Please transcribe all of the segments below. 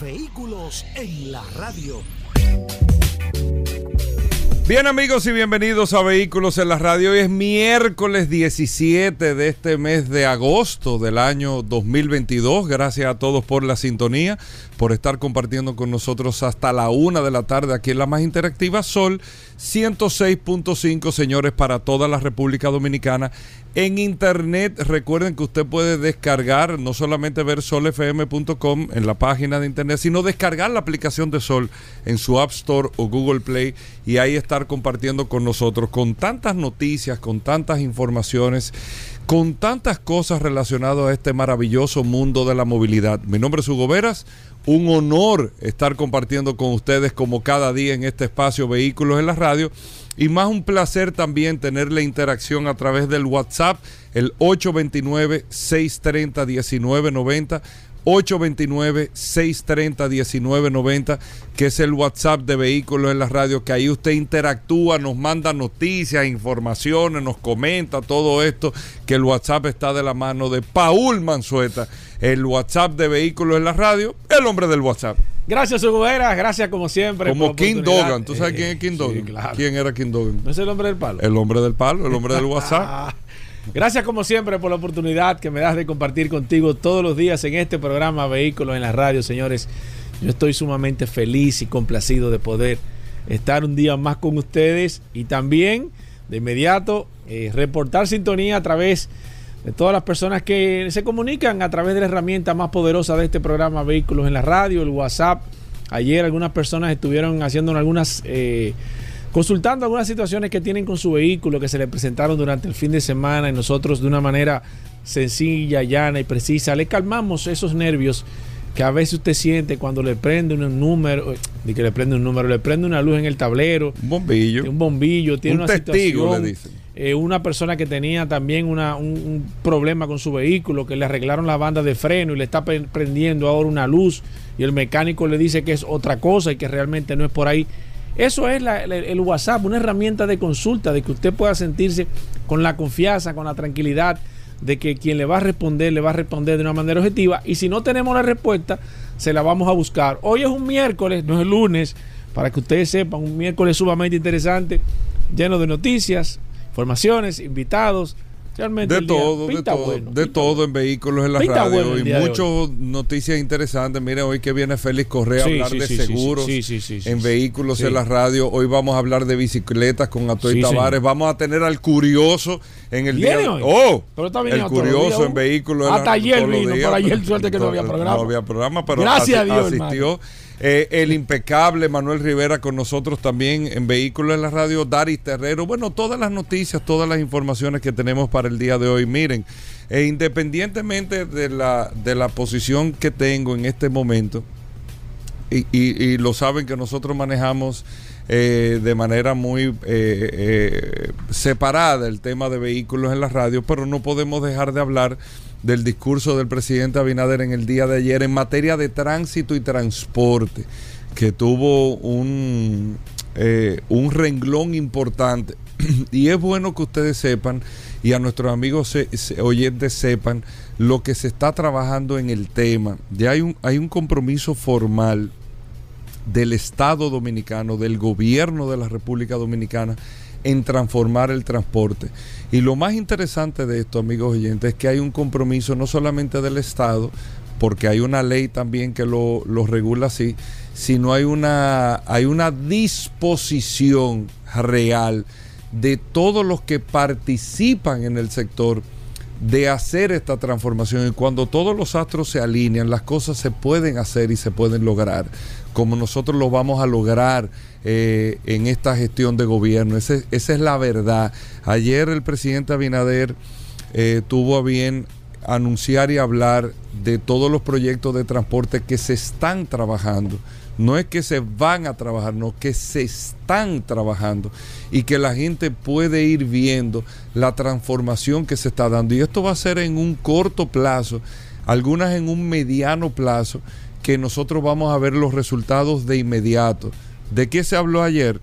Vehículos en la radio. Bien amigos y bienvenidos a Vehículos en la Radio. Hoy es miércoles 17 de este mes de agosto del año 2022. Gracias a todos por la sintonía, por estar compartiendo con nosotros hasta la una de la tarde aquí en la más interactiva Sol 106.5 señores para toda la República Dominicana. En internet recuerden que usted puede descargar, no solamente ver solfm.com en la página de internet, sino descargar la aplicación de Sol en su App Store o Google Play y ahí estar compartiendo con nosotros con tantas noticias, con tantas informaciones, con tantas cosas relacionadas a este maravilloso mundo de la movilidad. Mi nombre es Hugo Veras, un honor estar compartiendo con ustedes como cada día en este espacio Vehículos en la Radio. Y más un placer también tener la interacción a través del WhatsApp, el 829-630-1990. 829-630-1990, que es el WhatsApp de Vehículos en la Radio, que ahí usted interactúa, nos manda noticias, informaciones, nos comenta todo esto, que el WhatsApp está de la mano de Paul Manzueta, el WhatsApp de Vehículos en la Radio, el hombre del WhatsApp. Gracias, Hugo Veras, gracias como siempre. Como King Dogan, ¿tú sabes quién es King Dogan? Sí, claro. ¿Quién era King Dogan? ¿No es el hombre del palo? El hombre del palo, el hombre del WhatsApp. Gracias como siempre por la oportunidad que me das de compartir contigo todos los días en este programa Vehículos en la Radio, señores. Yo estoy sumamente feliz y complacido de poder estar un día más con ustedes y también de inmediato eh, reportar sintonía a través de todas las personas que se comunican a través de la herramienta más poderosa de este programa Vehículos en la Radio, el WhatsApp. Ayer algunas personas estuvieron haciendo algunas... Eh, consultando algunas situaciones que tienen con su vehículo que se le presentaron durante el fin de semana y nosotros de una manera sencilla, llana y precisa le calmamos esos nervios que a veces usted siente cuando le prende un número, ni que le prende un número, le prende una luz en el tablero, un bombillo, un bombillo, tiene un una testigo, situación, le dicen. Eh, una persona que tenía también una, un, problema con su vehículo, que le arreglaron la banda de freno y le está pre- prendiendo ahora una luz y el mecánico le dice que es otra cosa y que realmente no es por ahí. Eso es la- el, el WhatsApp, una herramienta de consulta, de que usted pueda sentirse con la confianza, con la tranquilidad de que quien le va a responder, le va a responder de una manera objetiva. Y si no tenemos la respuesta, se la vamos a buscar. Hoy es un miércoles, no es lunes, para que ustedes sepan, un miércoles sumamente interesante, lleno de noticias, informaciones, invitados. Realmente De día todo, de todo, bueno, de todo en vehículos en la Pinta radio bueno y día muchas noticias interesantes. Mire, hoy que viene Félix Correa a Sí, hablar sí, de sí, seguros en vehículos en la radio. Hoy vamos a hablar de bicicletas con Atoy Tavares. Vamos a tener al curioso en el ¿Viene día. hoy? Oh, Pero está el curioso días, en vehículos en la Hasta ayer vino, días. ayer suerte que no había programa. No había programa, pero Gracias asi- a Dios, asistió. Eh, el impecable Manuel Rivera con nosotros también en Vehículos en la Radio, Daris Terrero. Bueno, todas las noticias, todas las informaciones que tenemos para el día de hoy. Miren, eh, independientemente de la, de la posición que tengo en este momento, y, y- lo saben que nosotros manejamos eh, de manera muy separada el tema de vehículos en la radio, pero no podemos dejar de hablar del discurso del presidente Abinader en el día de ayer en materia de tránsito y transporte, que tuvo un, eh, un renglón importante. y es bueno que ustedes sepan y a nuestros amigos oyentes sepan lo que se está trabajando en el tema. Ya hay un, hay un compromiso formal del Estado Dominicano, del gobierno de la República Dominicana en transformar el transporte. Y lo más interesante de esto, amigos oyentes, es que hay un compromiso no solamente del Estado, porque hay una ley también que lo, regula así, sino hay una, hay una disposición real de todos los que participan en el sector de hacer esta transformación y cuando todos los astros se alinean, las cosas se pueden hacer y se pueden lograr, como nosotros lo vamos a lograr eh, en esta gestión de gobierno. Esa es la verdad. Ayer el presidente Abinader eh, tuvo a bien anunciar y hablar de todos los proyectos de transporte que se están trabajando. No es que se van a trabajar, no, que se están trabajando y que la gente puede ir viendo la transformación que se está dando. Y esto va a ser en un corto plazo, algunas en un mediano plazo, que nosotros vamos a ver los resultados de inmediato. ¿De qué se habló ayer?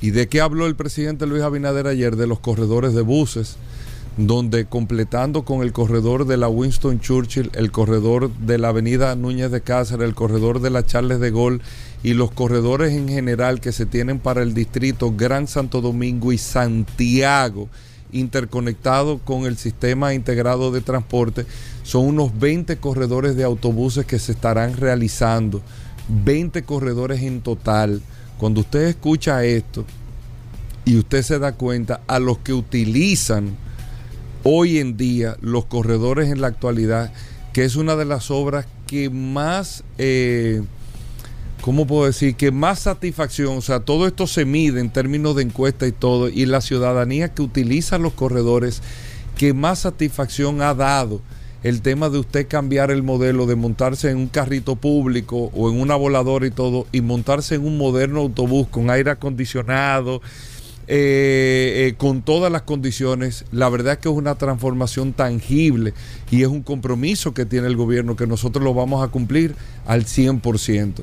¿Y de qué habló el presidente Luis Abinader ayer? De los corredores de buses donde completando con el corredor de la Winston Churchill, el corredor de la Avenida Núñez de Cáceres, el corredor de la Charles de Gaulle y los corredores en general que se tienen para el distrito Gran Santo Domingo y Santiago, interconectado con el sistema integrado de transporte, son unos 20 corredores de autobuses que se estarán realizando, 20 corredores en total. Cuando usted escucha esto y usted se da cuenta a los que utilizan hoy en día los corredores en la actualidad, que es una de las obras que más, eh, ¿cómo puedo decir? Que más satisfacción, o sea, todo esto se mide en términos de encuesta y todo, y la ciudadanía que utiliza los corredores, que más satisfacción ha dado el tema de usted cambiar el modelo de montarse en un carrito público o en una voladora y todo, y montarse en un moderno autobús con aire acondicionado, eh, eh, con todas las condiciones. La verdad es que es una transformación tangible y es un compromiso que tiene el gobierno que nosotros lo vamos a cumplir al 100%.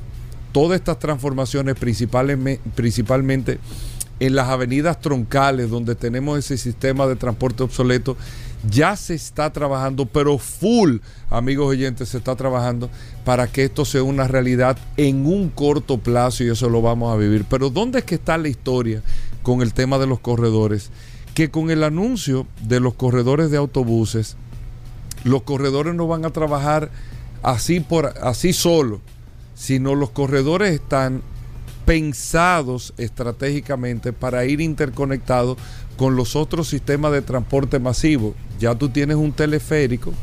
Todas estas transformaciones principalmente, en las avenidas troncales donde tenemos ese sistema de transporte obsoleto, ya se está trabajando, pero full, amigos oyentes, se está trabajando para que esto sea una realidad en un corto plazo y eso lo vamos a vivir. Pero ¿dónde es que está la historia? con el tema de los corredores, que con el anuncio de los corredores de autobuses, los corredores no van a trabajar así por así solo, sino los corredores están pensados estratégicamente para ir interconectados con los otros sistemas de transporte masivo. Ya tú tienes un teleférico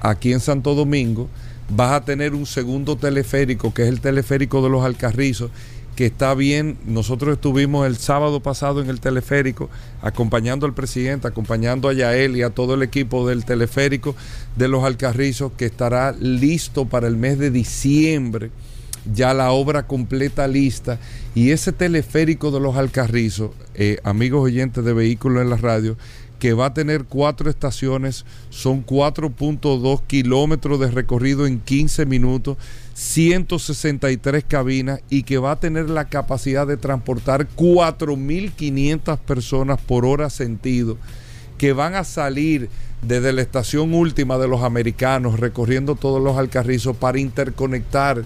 aquí en Santo Domingo, vas a tener un segundo teleférico que es el teleférico de los Alcarrizos que está bien. Nosotros estuvimos el sábado pasado en el teleférico acompañando al presidente, acompañando a Yael y a todo el equipo del teleférico de los Alcarrizos que estará listo para el mes de diciembre. Ya la obra completa lista. Y ese teleférico de los Alcarrizos, eh, amigos oyentes de vehículos en la radio, que va a tener cuatro estaciones, son 4.2 kilómetros de recorrido en 15 minutos 163 cabinas y que va a tener la capacidad de transportar 4.500 personas por hora sentido, que van a salir desde la estación última de los americanos, recorriendo todos los alcarrizos para interconectar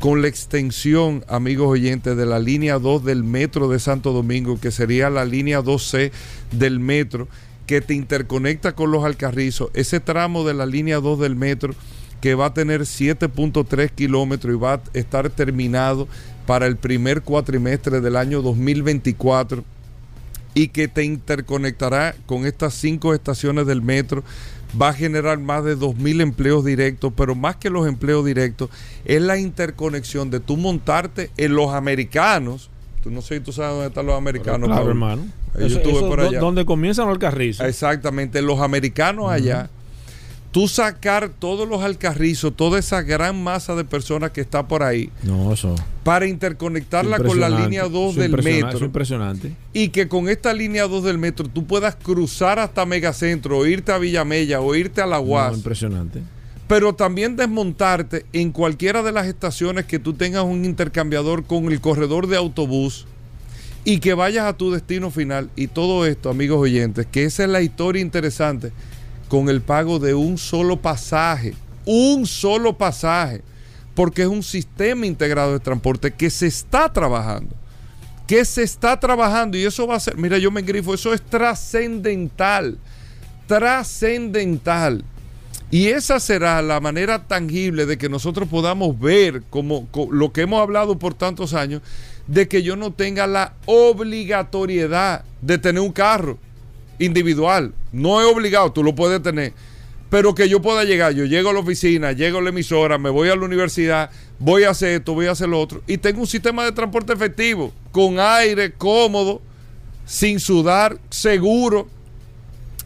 con la extensión, amigos oyentes, de la línea 2 del metro de Santo Domingo, que sería la línea 2C del metro, que te interconecta con los alcarrizos, ese tramo de la línea 2 del metro que va a tener 7.3 kilómetros y va a estar terminado para el primer cuatrimestre del año 2024 y que te interconectará con estas cinco estaciones del metro. Va a generar más de 2.000 empleos directos, pero más que los empleos directos, es la interconexión de tú montarte en los americanos. Tú no sé si tú sabes dónde están los americanos. Claro, hermano. Yo estuve por allá. Donde comienzan los carrizos. Exactamente, los americanos allá tú sacar todos los alcarrizos, toda esa gran masa de personas que está por ahí, no, eso. para interconectarla con la línea 2 del metro. Es impresionante. Y que con esta línea 2 del metro tú puedas cruzar hasta Megacentro, o irte a Villamella, o irte a La UAS. No, impresionante. Pero también desmontarte en cualquiera de las estaciones que tú tengas un intercambiador con el corredor de autobús y que vayas a tu destino final. Y todo esto, amigos oyentes, que esa es la historia interesante con el pago de un solo pasaje, un solo pasaje, porque es un sistema integrado de transporte que se está trabajando, que se está trabajando y eso va a ser, mira, yo me grifo, eso es trascendental, trascendental. Y esa será la manera tangible de que nosotros podamos ver como, lo que hemos hablado por tantos años, de que yo no tenga la obligatoriedad de tener un carro individual. No es obligado, tú lo puedes tener. Pero que yo pueda llegar, yo llego a la oficina, llego a la emisora, me voy a la universidad, voy a hacer esto, voy a hacer lo otro. Y tengo un sistema de transporte efectivo, con aire, cómodo, sin sudar, seguro.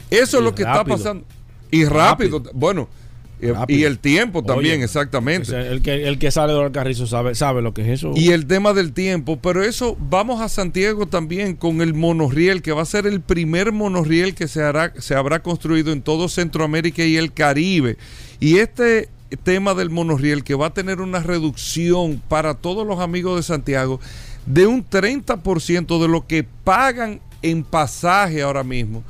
Eso es lo que está pasando. Y rápido, bueno, Rápido. y el tiempo también, Oye, exactamente. O sea, el, que, el que sale de Carrizo sabe, sabe lo que es eso. Y el tema del tiempo, pero eso vamos a Santiago también con el monorriel, que va a ser el primer monorriel que se, hará, se habrá construido en todo Centroamérica y el Caribe. Y este tema del monorriel que va a tener una reducción para todos los amigos de Santiago de un 30% de lo que pagan en pasaje ahora mismo,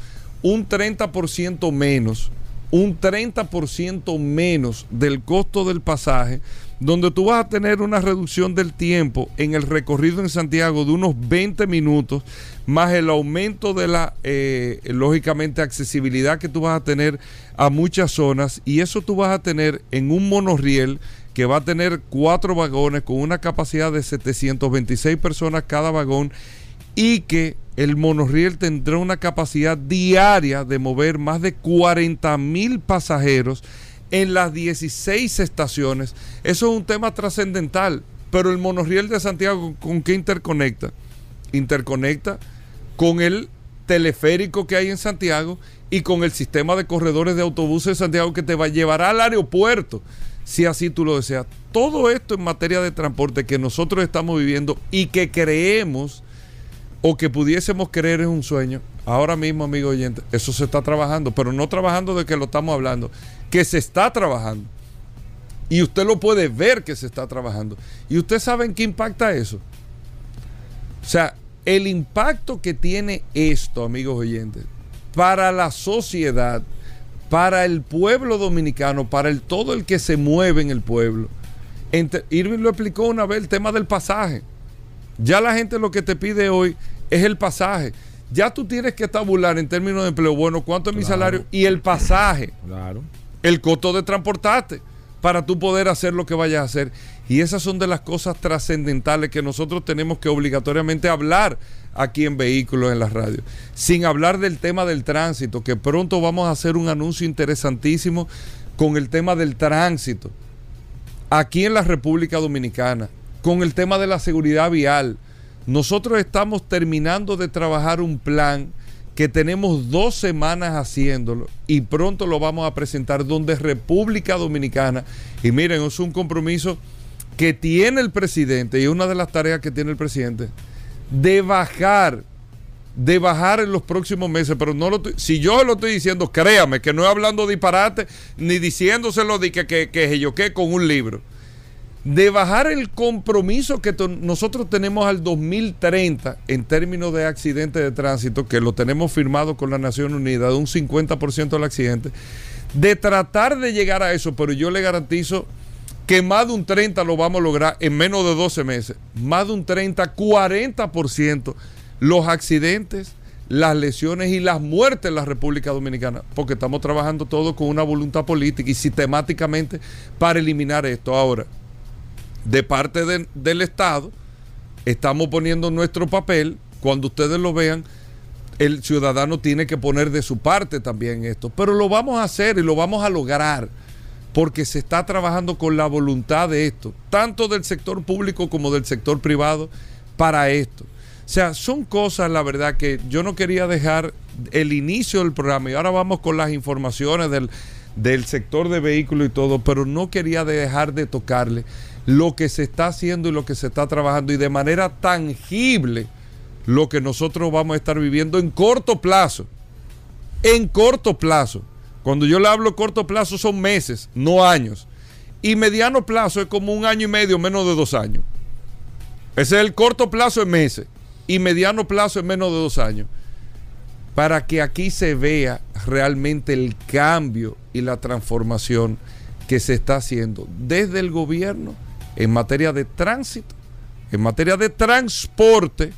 un 30% menos, un 30% menos del costo del pasaje, donde tú vas a tener una reducción del tiempo en el recorrido en Santiago de unos 20 minutos, más el aumento de la, eh, lógicamente, accesibilidad que tú vas a tener a muchas zonas, y eso tú vas a tener en un monorriel que va a tener cuatro vagones con una capacidad de 726 personas cada vagón y que el monorriel tendrá una capacidad diaria de mover más de 40 mil pasajeros en las 16 estaciones. Eso es un tema trascendental, pero el monorriel de Santiago, ¿con qué interconecta? Interconecta con el teleférico que hay en Santiago y con el sistema de corredores de autobuses de Santiago que te va a llevar al aeropuerto, si así tú lo deseas. Todo esto en materia de transporte que nosotros estamos viviendo y que creemos o que pudiésemos creer es un sueño. Ahora mismo, amigo oyente, eso se está trabajando, pero no trabajando de que lo estamos hablando, que se está trabajando. Y usted lo puede ver que se está trabajando. ¿Y usted sabe qué impacta eso? O sea, el impacto que tiene esto, amigos oyentes, para la sociedad, para el pueblo dominicano, para el todo el que se mueve en el pueblo. Ente- Irving lo explicó una vez el tema del pasaje. Ya la gente lo que te pide hoy es el pasaje. Ya tú tienes que tabular en términos de empleo. Bueno, ¿cuánto es mi salario? Y el pasaje Claro. el costo de transportarte para tú poder hacer lo que vayas a hacer. Y esas son de las cosas trascendentales que nosotros tenemos que obligatoriamente hablar aquí en Vehículos en la radio. Sin hablar del tema del tránsito, que pronto vamos a hacer un anuncio interesantísimo con el tema del tránsito aquí en la República Dominicana, con el tema de la seguridad vial. Nosotros estamos terminando de trabajar un plan que tenemos dos semanas haciéndolo y pronto lo vamos a presentar donde República Dominicana, y miren, es un compromiso que tiene el presidente y una de las tareas que tiene el presidente, de bajar, de bajar en los próximos meses, pero no lo estoy- si yo lo estoy diciendo, créame que no es hablando disparate ni diciéndoselo de que, que, que yo con un libro de bajar el compromiso que nosotros tenemos al 2030 en términos de accidentes de tránsito, que lo tenemos firmado con la Nación Unida, de un 50% del accidente, de tratar de llegar a eso, pero yo le garantizo que más de un 30 lo vamos a lograr en menos de 12 meses, más de un 30, 40% los accidentes, las lesiones y las muertes en la República Dominicana, porque estamos trabajando todo con una voluntad política y sistemáticamente para eliminar esto. Ahora, de parte de- del Estado, estamos poniendo nuestro papel. Cuando ustedes lo vean, el ciudadano tiene que poner de su parte también esto. Pero lo vamos a hacer y lo vamos a lograr porque se está trabajando con la voluntad de esto, tanto del sector público como del sector privado, para esto. O sea, son cosas, la verdad, que yo no quería dejar el inicio del programa y ahora vamos con las informaciones del, del sector de vehículos y todo, pero no quería dejar de tocarle lo que se está haciendo y lo que se está trabajando y de manera tangible lo que nosotros vamos a estar viviendo en corto plazo. En corto plazo. Cuando yo le hablo corto plazo son meses, no años. Y mediano plazo es como un año y medio, menos de dos años. Ese es el corto plazo en meses. Y mediano plazo en menos de dos años. Para que aquí se vea realmente el cambio y la transformación que se está haciendo desde el gobierno en materia de tránsito, en materia de transporte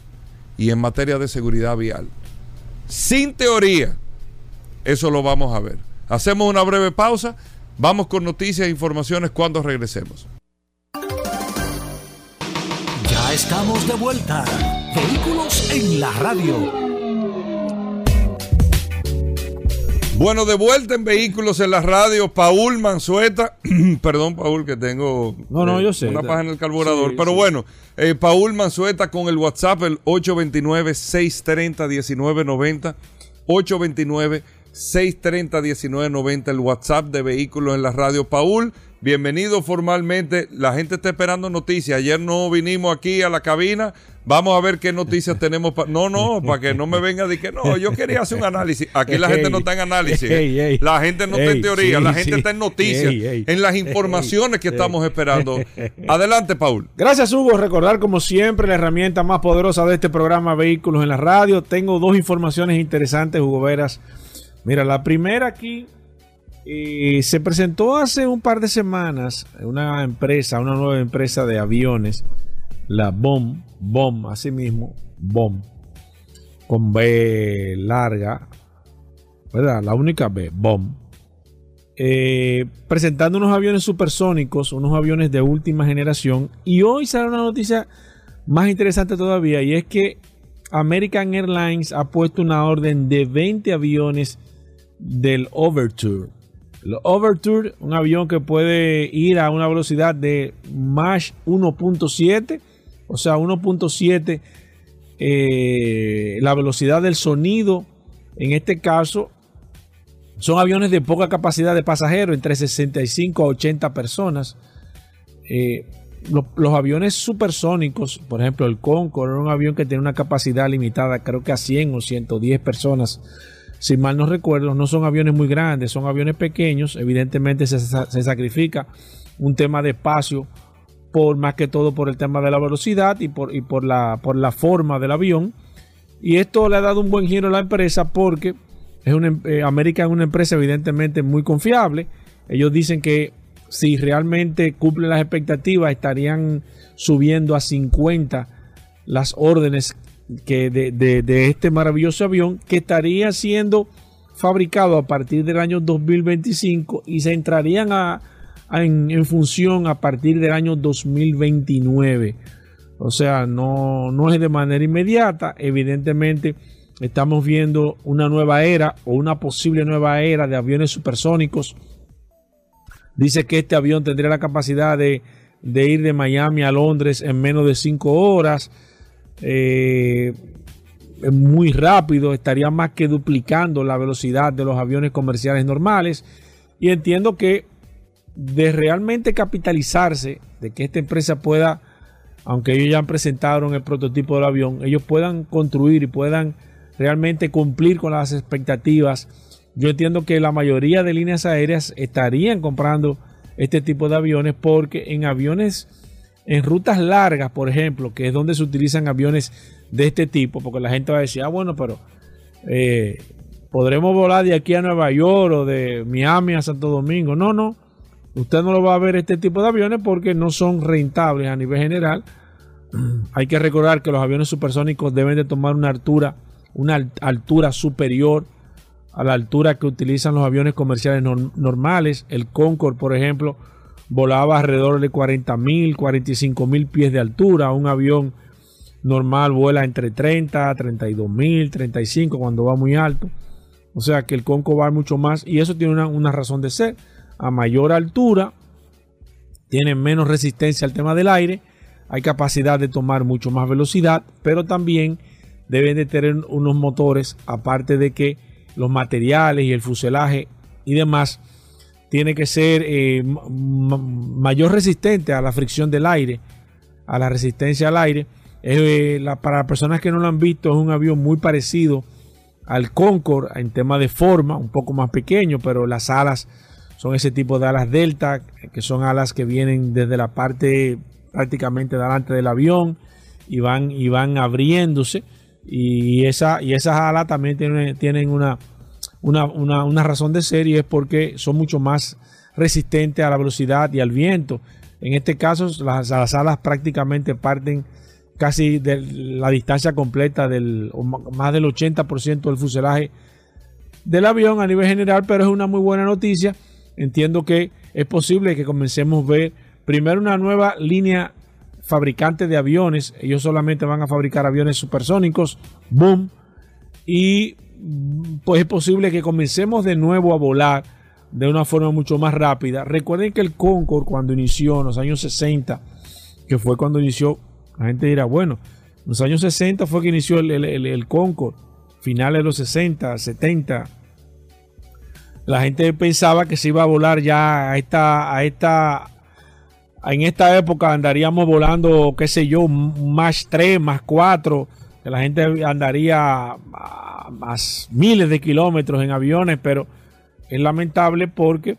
y en materia de seguridad vial. Sin teoría, eso lo vamos a ver. Hacemos una breve pausa, vamos con noticias e informaciones cuando regresemos. Ya estamos de vuelta. Vehículos en la radio. Bueno, de vuelta en Vehículos en la Radio, Paul Manzueta. Perdón, Paul, que tengo No, no, eh, yo sé. una paja en el carburador. Sí, pero sí. bueno, eh, Paul Manzueta con el WhatsApp, el 829-630-1990. 630-1990, el WhatsApp de Vehículos en la Radio. Paul, bienvenido formalmente. La gente está esperando noticias. Ayer no vinimos aquí a la cabina. Vamos a ver qué noticias tenemos. pa- no, no, para que no me venga de que no, yo quería hacer un análisis. Aquí la gente no está en análisis. Ey, ey. la gente no está en teoría, sí, la gente sí. está en noticias, en las informaciones que estamos esperando. Adelante, Paul. Gracias, Hugo. Recordar, como siempre, la herramienta más poderosa de este programa Vehículos en la Radio. Tengo dos informaciones interesantes, Hugo Veras. Mira, la primera aquí eh, se presentó hace un par de semanas una empresa, una nueva empresa de aviones, la BOM, BOM, así mismo, BOM, con B larga, ¿verdad? La única B, BOM. eh, presentando unos aviones supersónicos, unos aviones de última generación. Y hoy sale una noticia más interesante todavía, y es que American Airlines ha puesto una orden de 20 aviones del Overture. El Overture, un avión que puede ir a una velocidad de Mach 1.7, o sea, 1.7 eh, la velocidad del sonido. En este caso, son aviones de poca capacidad de pasajeros, entre 65 a 80 personas. Eh, lo- los aviones supersónicos, por ejemplo, el Concorde, un avión que tiene una capacidad limitada, creo que a 100 o 110 personas. Si mal no recuerdo, no son aviones muy grandes, son aviones pequeños. Evidentemente se, se sacrifica un tema de espacio por más que todo por el tema de la velocidad y por, y por, la, por la forma del avión. Y esto le ha dado un buen giro a la empresa porque es una, em- eh, América es una empresa evidentemente muy confiable. Ellos dicen que si realmente cumplen las expectativas estarían subiendo a 50 las órdenes que de, este maravilloso avión que estaría siendo fabricado a partir del año 2025 y se entrarían a, en función a partir del año 2029. O sea, no, no es de manera inmediata. Evidentemente, estamos viendo una nueva era o una posible nueva era de aviones supersónicos. Dice que este avión tendría la capacidad de, de ir de Miami a Londres en menos de 5 horas. Eh, muy rápido, estaría más que duplicando la velocidad de los aviones comerciales normales. Y entiendo que de realmente capitalizarse, de que esta empresa pueda, aunque ellos ya han presentado el prototipo del avión, ellos puedan construir y puedan realmente cumplir con las expectativas. Yo entiendo que la mayoría de líneas aéreas estarían comprando este tipo de aviones porque en aviones, en rutas largas, por ejemplo, que es donde se utilizan aviones de este tipo, porque la gente va a decir, ah, bueno, pero eh, podremos volar de aquí a Nueva York o de Miami a Santo Domingo. No, no. Usted no lo va a ver este tipo de aviones porque no son rentables a nivel general. Hay que recordar que los aviones supersónicos deben de tomar una altura, una al- altura superior a la altura que utilizan los aviones comerciales norm- normales. El Concorde, por ejemplo, volaba alrededor de 40 mil, 45 mil pies de altura. Un avión normal vuela entre 30, 32 mil, 35 cuando va muy alto. O sea que el Concorde va mucho más y eso tiene una, una razón de ser. A mayor altura, tiene menos resistencia al tema del aire, hay capacidad de tomar mucho más velocidad, pero también deben de tener unos motores, aparte de que los materiales y el fuselaje y demás, tiene que ser eh, mayor resistente a la fricción del aire, a la resistencia al aire. Eh, para personas que no lo han visto, es un avión muy parecido al Concorde en tema de forma, un poco más pequeño, pero las alas son ese tipo de alas delta, que son alas que vienen desde la parte prácticamente delante del avión y van, y van abriéndose. Y, esa, y esas alas también tienen, tienen una, una, una, una razón de ser y es porque son mucho más resistentes a la velocidad y al viento. En este caso, las, las alas prácticamente parten casi de la distancia completa del más del 80% del fuselaje del avión a nivel general, pero es una muy buena noticia. Entiendo que es posible que comencemos a ver primero una nueva línea fabricante de aviones. Ellos solamente van a fabricar aviones supersónicos, boom, y pues es posible que comencemos de nuevo a volar de una forma mucho más rápida. Recuerden que el Concorde cuando inició en los años 60, que fue cuando inició, la gente dirá, bueno, en los años 60 fue que inició el, el, el- Concorde, finales de los 60, 70, La gente pensaba que se iba a volar ya a esta, a esta, en esta época andaríamos volando, qué sé yo, más 3, más 4, que la gente andaría más miles de kilómetros en aviones, pero es lamentable porque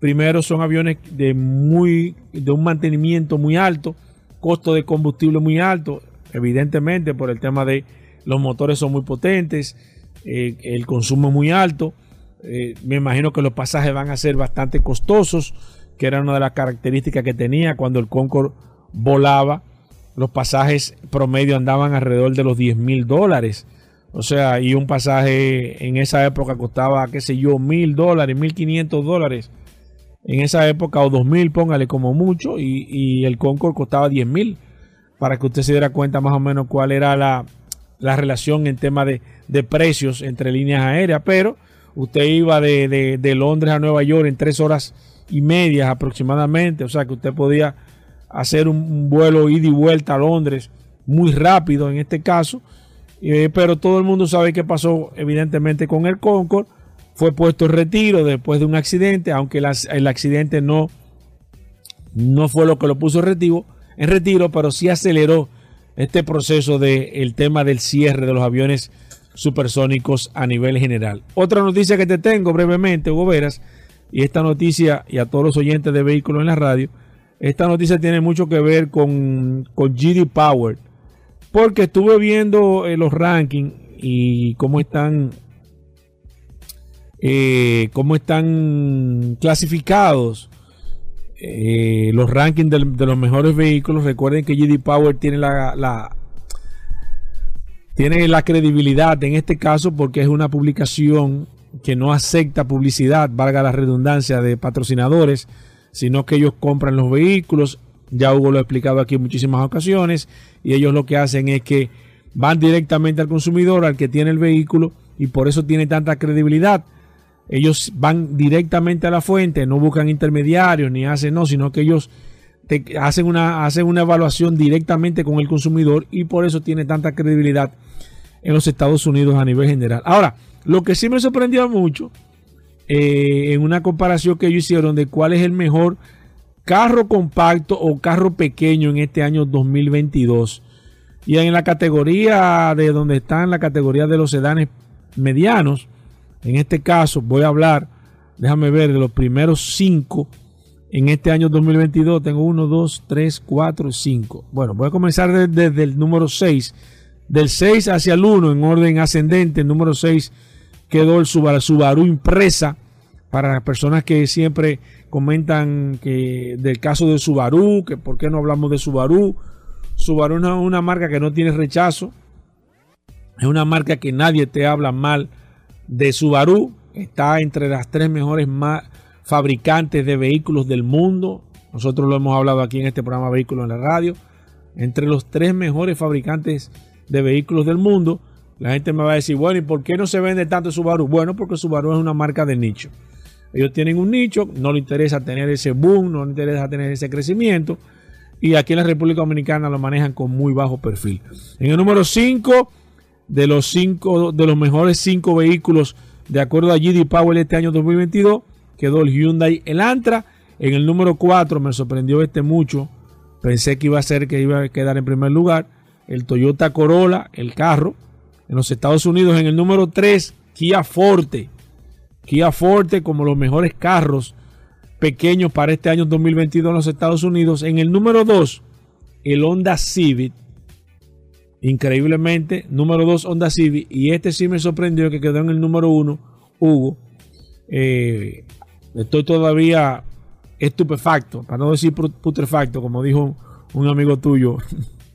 primero son aviones de muy de un mantenimiento muy alto, costo de combustible muy alto, evidentemente por el tema de los motores son muy potentes, eh, el consumo muy alto. Eh, me imagino que los pasajes van a ser bastante costosos, que era una de las características que tenía cuando el Concorde volaba. Los pasajes promedio andaban alrededor de los 10 mil dólares. O sea, y un pasaje en esa época costaba, qué sé yo, mil dólares, mil quinientos dólares. En esa época, o dos mil, póngale como mucho, y, el Concorde costaba 10 mil. Para que usted se diera cuenta más o menos cuál era la, la relación en tema de, de, precios entre líneas aéreas. Pero usted iba de, de, Londres a Nueva York en tres horas y media aproximadamente. O sea que usted podía hacer un, vuelo ida y vuelta a Londres muy rápido en este caso. Eh, pero todo el mundo sabe qué pasó evidentemente con el Concorde. Fue puesto en retiro después de un accidente, aunque el accidente no, no fue lo que lo puso en retiro, en retiro pero sí aceleró este proceso del el tema del cierre de los aviones supersónicos a nivel general. Otra noticia que te tengo brevemente, Hugo Veras, y esta noticia, y a todos los oyentes de vehículos en la radio, esta noticia tiene mucho que ver con, con GD Power, porque estuve viendo eh, los rankings y cómo están, eh, cómo están clasificados eh, los rankings de, los mejores vehículos. Recuerden que GD Power tiene la, la tiene la credibilidad en este caso porque es una publicación que no acepta publicidad, valga la redundancia, de patrocinadores, sino que ellos compran los vehículos. Ya Hugo lo ha explicado aquí en muchísimas ocasiones y ellos lo que hacen es que van directamente al consumidor, al que tiene el vehículo y por eso tiene tanta credibilidad. Ellos van directamente a la fuente, no buscan intermediarios ni hacen no, sino que ellos hacen, una, hacen una evaluación directamente con el consumidor y por eso tiene tanta credibilidad en los Estados Unidos a nivel general. Ahora, lo que sí me sorprendió mucho, eh, en una comparación que ellos hicieron de cuál es el mejor carro compacto o carro pequeño en este año 2022. Y en la categoría de donde están, la categoría de los sedanes medianos, en este caso voy a hablar, déjame ver, de los primeros cinco en este año 2022. Tengo 1, 2, 3, 4, 5. Bueno, voy a comenzar desde, el número 6. Del 6 hacia el 1 en orden ascendente. El número 6 quedó el Subaru, Subaru Impresa. Para las personas que siempre comentan que del caso de Subaru, que por qué no hablamos de Subaru. Subaru es una, marca que no tiene rechazo. Es una marca que nadie te habla mal de Subaru. Está entre las tres mejores fabricantes de vehículos del mundo. Nosotros lo hemos hablado aquí en este programa Vehículos en la Radio. Entre los tres mejores fabricantes de vehículos del mundo. La gente me va a decir, bueno, ¿y por qué no se vende tanto Subaru? Bueno, porque Subaru es una marca de nicho. Ellos tienen un nicho, no les interesa tener ese boom, no les interesa tener ese crecimiento. Y aquí en la República Dominicana lo manejan con muy bajo perfil. En el número 5 de los cinco de los mejores 5 vehículos de acuerdo a GD Power este año 2022 quedó el Hyundai Elantra. En el número 4 me sorprendió este mucho. Pensé que iba a ser que iba a quedar en primer lugar. El Toyota Corolla, el carro. En los Estados Unidos en el número 3, Kia Forte. Kia Forte como los mejores carros pequeños para este año 2022 en los Estados Unidos. En el número 2, el Honda Civic. Increíblemente, número 2 Honda Civic. Y este sí me sorprendió que quedó en el número 1, Hugo. Eh, estoy todavía estupefacto, para no decir putrefacto, como dijo un amigo tuyo,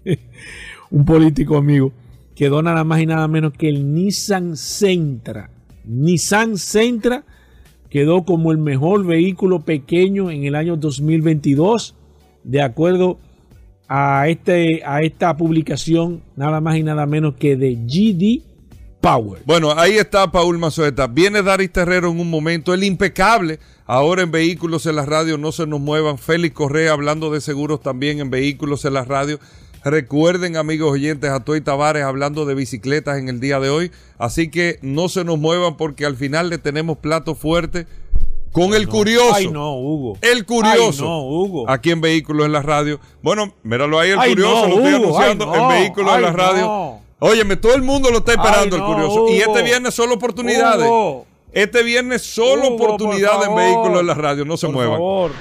un político amigo, quedó nada más y nada menos que el Nissan Sentra. Nissan Sentra quedó como el mejor vehículo pequeño en el año 2022, de acuerdo a, este, a esta publicación, nada más y nada menos que de GD Power. Bueno, ahí está Paul Mazueta. Viene Daris Terrero en un momento, el impecable. Ahora en Vehículos en la Radio, no se nos muevan. Félix Correa hablando de seguros también en Vehículos en la Radio. Recuerden, amigos oyentes, a Toy Tavares hablando de bicicletas en el día de hoy. Así que no se nos muevan porque al final le tenemos plato fuerte con el curioso. Ay, no, Hugo. El curioso. Ay, no, Hugo. Aquí en Vehículos en la Radio. Bueno, míralo ahí, el Ay, curioso. no, lo estoy Hugo, anunciando en Vehículos en la Radio. no. Óyeme, todo el mundo lo está esperando, el curioso. Y este viernes solo oportunidades. Hugo. Este viernes solo Hugo, oportunidades en. Vehículos en la Radio. No se Por muevan. favor.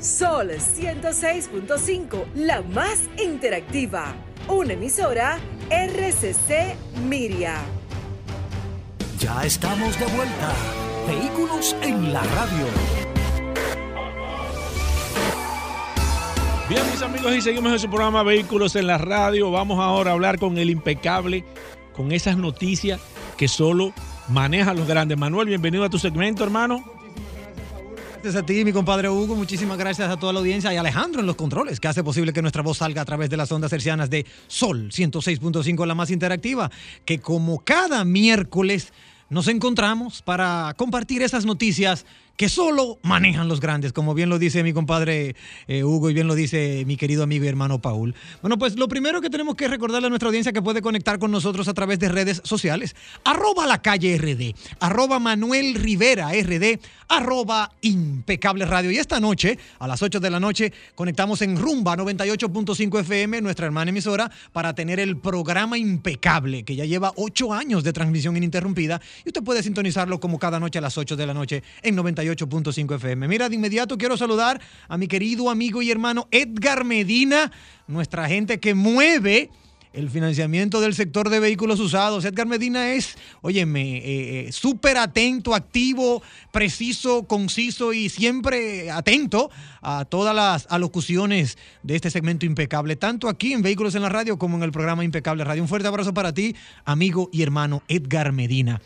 Sol 106.5, la más interactiva. Una emisora RCC Miria. Ya estamos de vuelta. Vehículos en la radio. Bien, mis amigos, y seguimos en su programa Vehículos en la Radio. Vamos ahora a hablar con el impecable, con esas noticias que solo manejan los grandes. Manuel, bienvenido a tu segmento, hermano. Gracias a ti, mi compadre Hugo. Muchísimas gracias a toda la audiencia y Alejandro en los controles, que hace posible que nuestra voz salga a través de las ondas hercianas de Sol 106.5, la más interactiva, que como cada miércoles nos encontramos para compartir esas noticias que solo manejan los grandes, como bien lo dice mi compadre eh, Hugo y bien lo dice mi querido amigo y hermano Paul. Bueno, pues lo primero que tenemos que recordarle a nuestra audiencia que puede conectar con nosotros a través de redes sociales, arroba la calle RD, arroba Manuel Rivera RD, arroba impecable radio. Y esta noche, a las 8 de la noche, conectamos en Rumba 98.5 FM, nuestra hermana emisora, para tener el programa impecable, que ya lleva 8 años de transmisión ininterrumpida. Y usted puede sintonizarlo como cada noche a las 8 de la noche en 98.5 FM. Mira, de inmediato quiero saludar a mi querido amigo y hermano Edgar Medina, nuestra gente que mueve el financiamiento del sector de vehículos usados. Edgar Medina es, óyeme, eh, eh, súper atento, activo, preciso, conciso y siempre atento a todas las alocuciones de este segmento impecable, tanto aquí en Vehículos en la Radio como en el programa Impecable Radio. Un fuerte abrazo para ti, amigo y hermano Edgar Medina.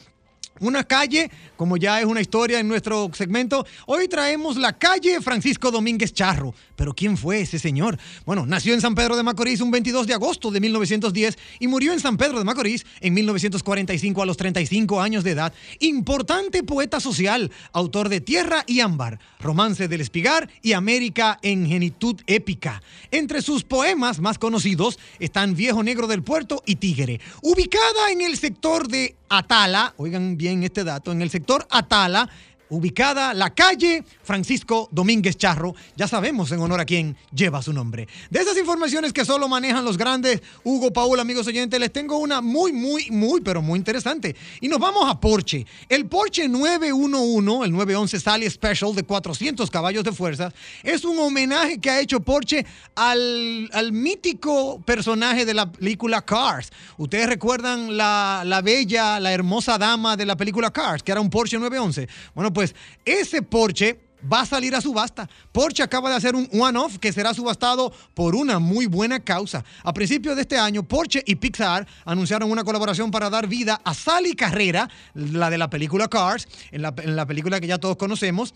Una calle, como ya es una historia en nuestro segmento, hoy traemos la calle Francisco Domínguez Charro. Pero ¿quién fue ese señor? Bueno, nació en San Pedro de Macorís un 22 de agosto de 1910 y murió en San Pedro de Macorís en 1945 a los 35 años de edad. Importante poeta social, autor de Tierra y Ámbar, Romance del Espigar y América en genitud épica. Entre sus poemas más conocidos están Viejo Negro del Puerto y Tigre. Ubicada en el sector de Atala, oigan bien este dato, en el sector Atala, ubicada la calle Francisco Domínguez Charro, ya sabemos en honor a quién lleva su nombre. De esas informaciones que solo manejan los grandes, Hugo, Paul, amigos oyentes, les tengo una muy, muy, muy, pero muy interesante. Y nos vamos a Porsche. El Porsche 911, el 911 Sally Special de 400 caballos de fuerza, es un homenaje que ha hecho Porsche al, al mítico personaje de la película Cars. Ustedes recuerdan la, la bella, la hermosa dama de la película Cars, que era un Porsche 911. Bueno, pues ese Porsche va a salir a subasta. Porsche acaba de hacer un one-off que será subastado por una muy buena causa. A principios de este año, Porsche y Pixar anunciaron una colaboración para dar vida a Sally Carrera, la de la película Cars, en la, en la película que ya todos conocemos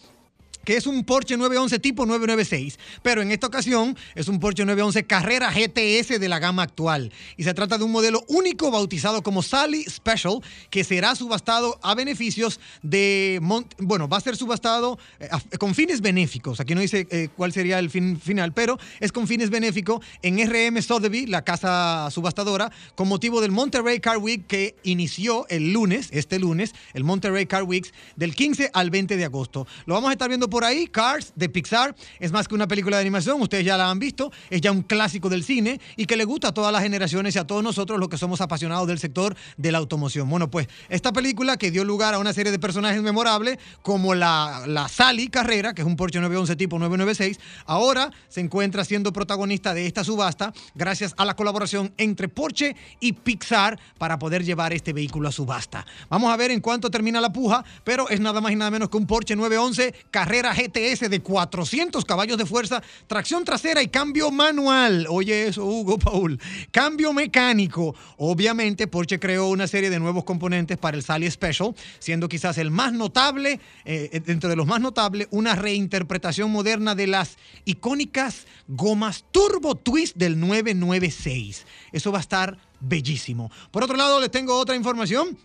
que es un Porsche 911 tipo 996, pero en esta ocasión es un Porsche 911 Carrera GTS de la gama actual. Y se trata de un modelo único bautizado como Sally Special, que será subastado a beneficios de... Bueno, va a ser subastado eh, con fines benéficos. Aquí no dice eh, cuál sería el fin final, pero es con fines benéficos en RM Sotheby, la casa subastadora, con motivo del Monterrey Car Week que inició el lunes, este lunes, el Monterrey Car Weeks, del 15 al 20 de agosto. Lo vamos a estar viendo por ahí, Cars de Pixar, es más que una película de animación, ustedes ya la han visto, es ya un clásico del cine y que le gusta a todas las generaciones y a todos nosotros los que somos apasionados del sector de la automoción. Bueno, pues esta película que dio lugar a una serie de personajes memorables como la, la Sally Carrera, que es un Porsche 911 tipo 996, ahora se encuentra siendo protagonista de esta subasta gracias a la colaboración entre Porsche y Pixar para poder llevar este vehículo a subasta. Vamos a ver en cuánto termina la puja, pero es nada más y nada menos que un Porsche 911 Carrera GTS de 400 caballos de fuerza, tracción trasera y cambio manual. Oye eso, Hugo Paul. Cambio mecánico. Obviamente, Porsche creó una serie de nuevos componentes para el Sally Special, siendo quizás el más notable, eh, dentro de los más notables, una reinterpretación moderna de las icónicas gomas Turbo Twist del 996. Eso va a estar bellísimo. Por otro lado, les tengo otra información.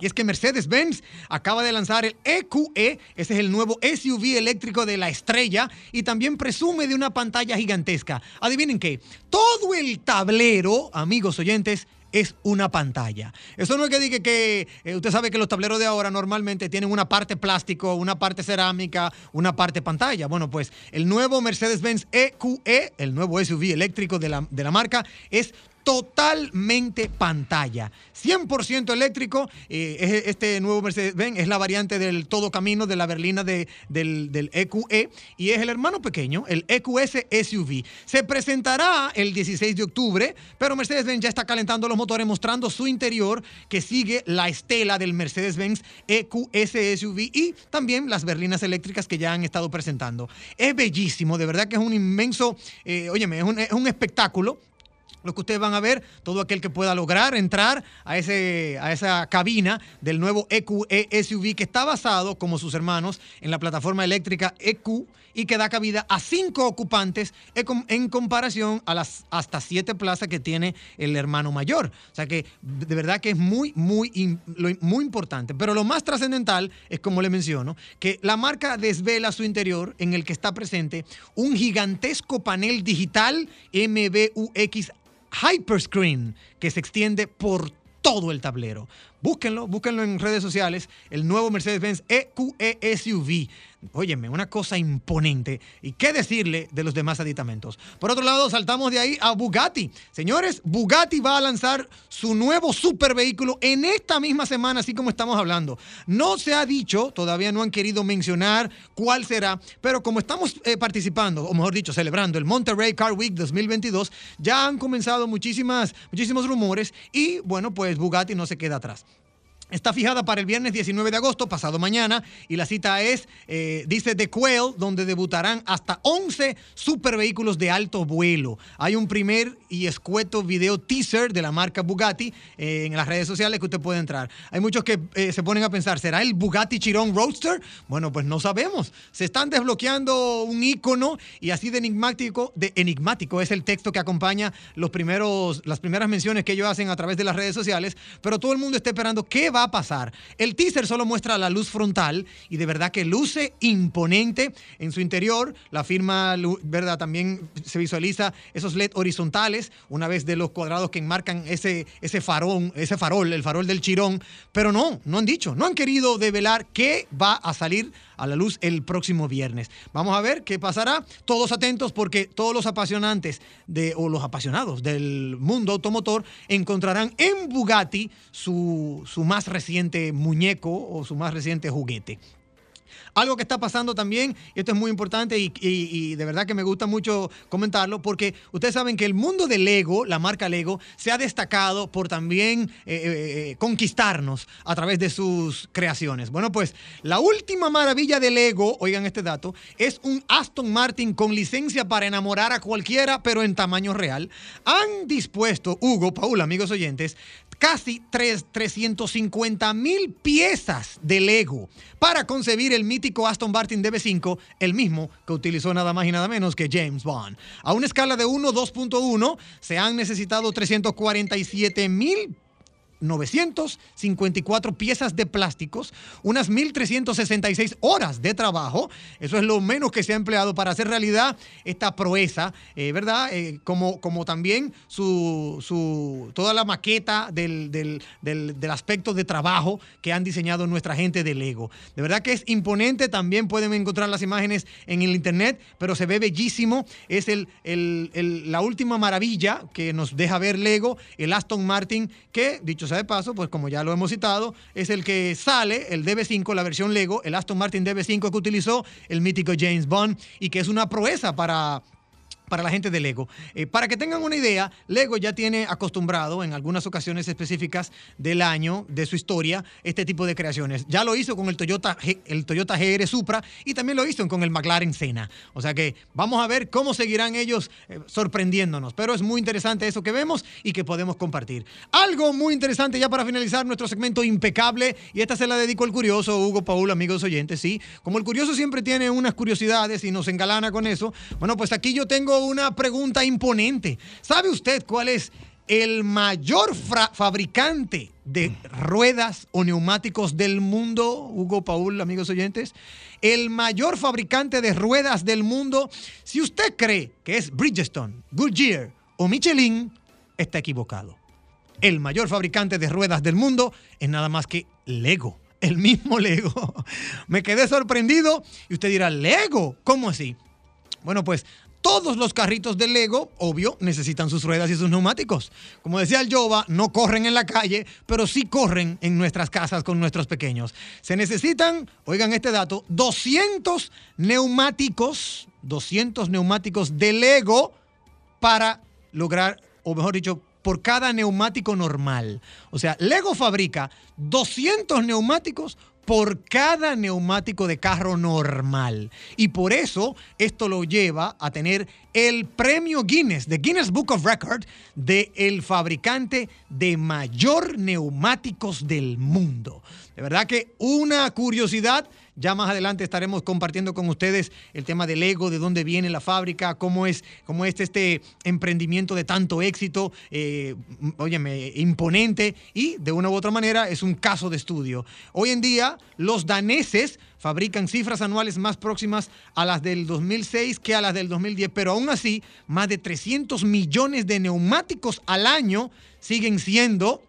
Y es que Mercedes-Benz acaba de lanzar el EQE, ese es el nuevo SUV eléctrico de la estrella, y también presume de una pantalla gigantesca. Adivinen qué, todo el tablero, amigos oyentes, es una pantalla. Eso no es que diga que eh, usted sabe que los tableros de ahora normalmente tienen una parte plástico, una parte cerámica, una parte pantalla. Bueno, pues el nuevo Mercedes-Benz EQE, el nuevo SUV eléctrico de la, de la marca, es totalmente pantalla. 100% eléctrico. eh, es- este nuevo Mercedes-Benz es la variante del todo camino de la berlina de- del, del EQE y es el hermano pequeño, el EQS SUV. Se presentará el 16 de octubre, pero Mercedes-Benz ya está calentando los motores mostrando su interior que sigue la estela del Mercedes-Benz EQS SUV y también las berlinas eléctricas que ya han estado presentando. Es bellísimo, de verdad que es un inmenso, eh, óyeme, es un espectáculo lo que ustedes van a ver, todo aquel que pueda lograr entrar a, ese, a esa cabina del nuevo EQE SUV que está basado, como sus hermanos, en la plataforma eléctrica EQ y que da cabida a cinco ocupantes en com- en comparación a las hasta siete plazas que tiene el hermano mayor. O sea que de verdad que es muy, muy, muy importante. Pero lo más trascendental es, como le menciono, que la marca desvela su interior en el que está presente un gigantesco panel digital MBUX Hyperscreen que se extiende por todo el tablero. Búsquenlo, búsquenlo en redes sociales, el nuevo Mercedes-Benz EQE SUV. Óyeme, una cosa imponente. ¿Y qué decirle de los demás aditamentos? Por otro lado, saltamos de ahí a Bugatti. Señores, Bugatti va a lanzar su nuevo supervehículo en esta misma semana, así como estamos hablando. No se ha dicho, todavía no han querido mencionar cuál será, pero como estamos eh, participando, o mejor dicho, celebrando el Monterrey Car Week 2022, ya han comenzado muchísimas, muchísimos rumores y bueno, pues Bugatti no se queda atrás. Está fijada para el viernes 19 de agosto, pasado mañana, y la cita es, eh, dice The Quail, donde debutarán hasta 11 supervehículos de alto vuelo. Hay un primer y escueto video teaser de la marca Bugatti eh, en las redes sociales que usted puede entrar. Hay muchos que eh, se ponen a pensar, ¿será el Bugatti Chiron Roadster? Bueno, pues no sabemos. Se están desbloqueando un icono y así de enigmático, de enigmático es el texto que acompaña los primeros, las primeras menciones que ellos hacen a través de las redes sociales, pero todo el mundo está esperando qué va pasar. El teaser solo muestra la luz frontal y de verdad que luce imponente en su interior. La firma, verdad, también se visualiza esos LED horizontales, una vez de los cuadrados que enmarcan ese, ese farón, ese farol, el farol del chirón. Pero no, no han dicho, no han querido develar qué va a salir a la luz el próximo viernes. Vamos a ver qué pasará. Todos atentos porque todos los apasionantes de, o los apasionados del mundo automotor encontrarán en Bugatti su, su más reciente muñeco o su más reciente juguete. Algo que está pasando también, y esto es muy importante y, de verdad que me gusta mucho comentarlo, porque ustedes saben que el mundo de Lego, la marca Lego, se ha destacado por también eh, eh, eh, conquistarnos a través de sus creaciones. Bueno, pues la última maravilla de Lego, oigan este dato, es un Aston Martin con licencia para enamorar a cualquiera, pero en tamaño real. Han dispuesto, Hugo, Paul, amigos oyentes, casi tres- 350 mil piezas de Lego para concebir el mítico Aston Martin DB5, el mismo que utilizó nada más y nada menos que James Bond. A una escala de 1 2.1 se han necesitado 347 mil 954 piezas de plásticos, unas 1.366 horas de trabajo. Eso es lo menos que se ha empleado para hacer realidad esta proeza, eh, ¿verdad? Eh, como, como también su, su- toda la maqueta del, del- del- del aspecto de trabajo que han diseñado nuestra gente de Lego. De verdad que es imponente. También pueden encontrar las imágenes en el internet, pero se ve bellísimo. Es el, el- el- la última maravilla que nos deja ver Lego, el Aston Martin, que, dicho sea de paso, pues como ya lo hemos citado, es el que sale, el DB5, la versión Lego, el Aston Martin DB5 que utilizó el mítico James Bond y que es una proeza para para la gente de Lego. Eh, para que tengan una idea, Lego ya tiene acostumbrado en algunas ocasiones específicas del año, de su historia, este tipo de creaciones. Ya lo hizo con el Toyota, el Toyota GR Supra y también lo hizo con el McLaren Senna. O sea que vamos a ver cómo seguirán ellos eh, sorprendiéndonos. Pero es muy interesante eso que vemos y que podemos compartir. Algo muy interesante ya para finalizar nuestro segmento impecable y esta se la dedico al curioso Hugo Paul, amigos oyentes, sí. Como el curioso siempre tiene unas curiosidades y nos engalana con eso, bueno, pues aquí yo tengo una pregunta imponente. ¿Sabe usted cuál es el mayor fabricante de ruedas o neumáticos del mundo, Hugo Paul, amigos oyentes, el mayor fabricante de ruedas del mundo, si usted cree que es Bridgestone, Goodyear o Michelin, está equivocado. El mayor fabricante de ruedas del mundo es nada más que Lego, el mismo Lego. Me quedé sorprendido y usted dirá, Lego, ¿cómo así? Bueno, pues todos los carritos de Lego, obvio, necesitan sus ruedas y sus neumáticos. Como decía el Jova, no corren en la calle, pero sí corren en nuestras casas con nuestros pequeños. Se necesitan, oigan este dato, 200 neumáticos, 200 neumáticos de Lego para lograr, o mejor dicho, por cada neumático normal. O sea, Lego fabrica 200 neumáticos por cada neumático de carro normal. Y por eso esto lo lleva a tener el premio Guinness, de Guinness Book of Record, de el fabricante de mayor neumáticos del mundo. De verdad que una curiosidad. Ya más adelante estaremos compartiendo con ustedes el tema del Lego, de dónde viene la fábrica, cómo es, cómo es este emprendimiento de tanto éxito, eh, óyeme, imponente y de una u otra manera es un caso de estudio. Hoy en día los daneses fabrican cifras anuales más próximas a las del 2006 que a las del 2010, pero aún así más de 300 millones de neumáticos al año siguen siendo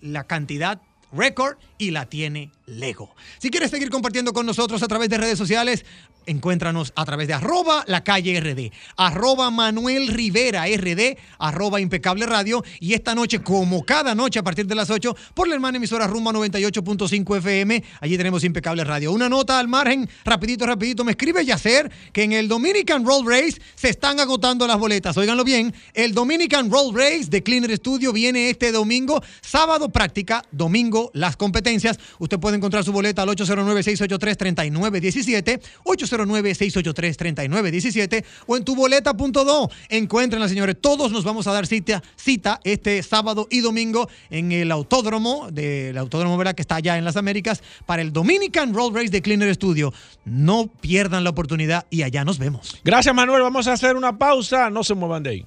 la cantidad récord y la tiene Lego. Si quieres seguir compartiendo con nosotros a través de redes sociales, encuéntranos a través de arroba la calle RD, arroba Manuel Rivera RD, arroba impecable radio y esta noche, como cada noche a partir de las 8, por la hermana emisora Rumba 98.5 FM, allí tenemos impecable radio. Una nota al margen, rapidito, rapidito, me escribe Yacer que en el Dominican Roll Race se están agotando las boletas. Óiganlo bien, el Dominican Roll Race de Cleaner Studio viene este domingo, sábado práctica, domingo las competencias. Usted puede encontrar su boleta al 809-683-3917, 809-683-3917 o en tu boleta.do. Encuéntrenla, señores. Todos nos vamos a dar cita, cita este sábado y domingo en el autódromo, del autódromo ¿verdad? que está allá en las Américas, para el Dominican Roll Race de Cleaner Studio. No pierdan la oportunidad y allá nos vemos. Gracias, Manuel. Vamos a hacer una pausa. No se muevan de ahí.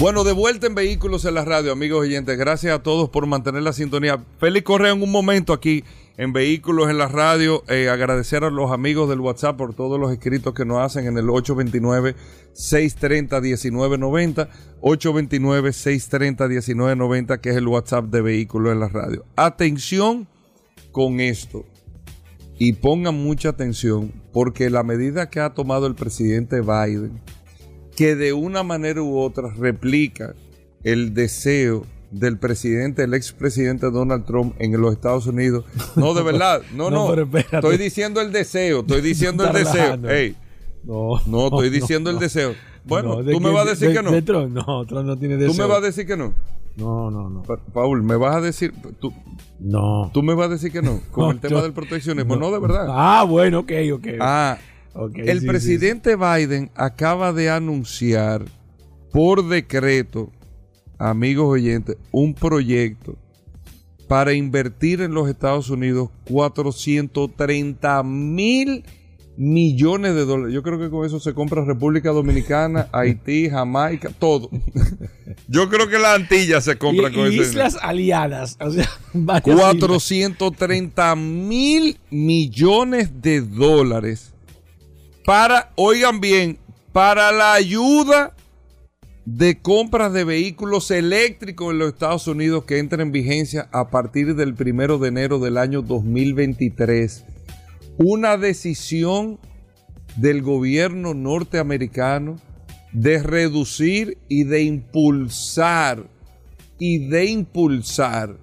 Bueno, de vuelta en Vehículos en la Radio, amigos oyentes. Gracias a todos por mantener la sintonía. Félix Correa en un momento aquí en Vehículos en la Radio. Eh, agradecer a los amigos del WhatsApp por todos los escritos que nos hacen en el 829-630-1990. 829-630-1990, que es el WhatsApp de Vehículos en la Radio. Atención con esto. Y pongan mucha atención porque la medida que ha tomado el presidente Biden que de una manera u otra replica el deseo del presidente, el expresidente Donald Trump en los Estados Unidos. No, de verdad, no, No, estoy diciendo el deseo, estoy diciendo el deseo. No, no, estoy no, diciendo el deseo. Bueno, de tú me vas a decir de- que no. de Trump, no, Trump no tiene deseo. Tú me vas a decir que no. No, no, no. Pa- Paul, me vas a decir, tú, No. tú me vas a decir que no, con el tema yo- del proteccionismo. No, de verdad. Ah, bueno, ok, ok. Ah, El sí, sí, presidente Biden acaba de anunciar por decreto, amigos oyentes, un proyecto para invertir en los Estados Unidos 430 mil millones de dólares. Yo creo que con eso se compra República Dominicana, Haití, Jamaica, todo. Yo creo que la Antilla se Y, compra con y eso. Islas Aliadas. O sea, varias islas. 430 mil millones de dólares para, oigan bien, para la ayuda de compras de vehículos eléctricos en los Estados Unidos que entran en vigencia a partir del primero de enero del año 2023. Una decisión del gobierno norteamericano de reducir y de impulsar y de impulsar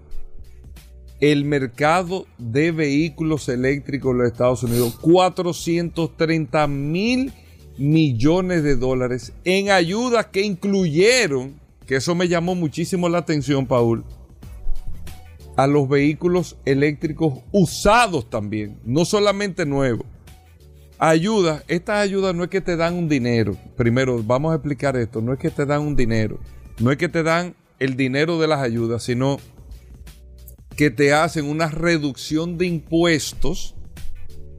el mercado de vehículos eléctricos en los Estados Unidos. 430 mil millones de dólares en ayudas que incluyeron, que eso me llamó muchísimo la atención, Paul, a los vehículos eléctricos usados también, no solamente nuevos. Ayuda, estas ayudas no es que te dan un dinero. Primero, vamos a explicar esto, no es que te dan un dinero, no es que te dan el dinero de las ayudas, sino que te hacen una reducción de impuestos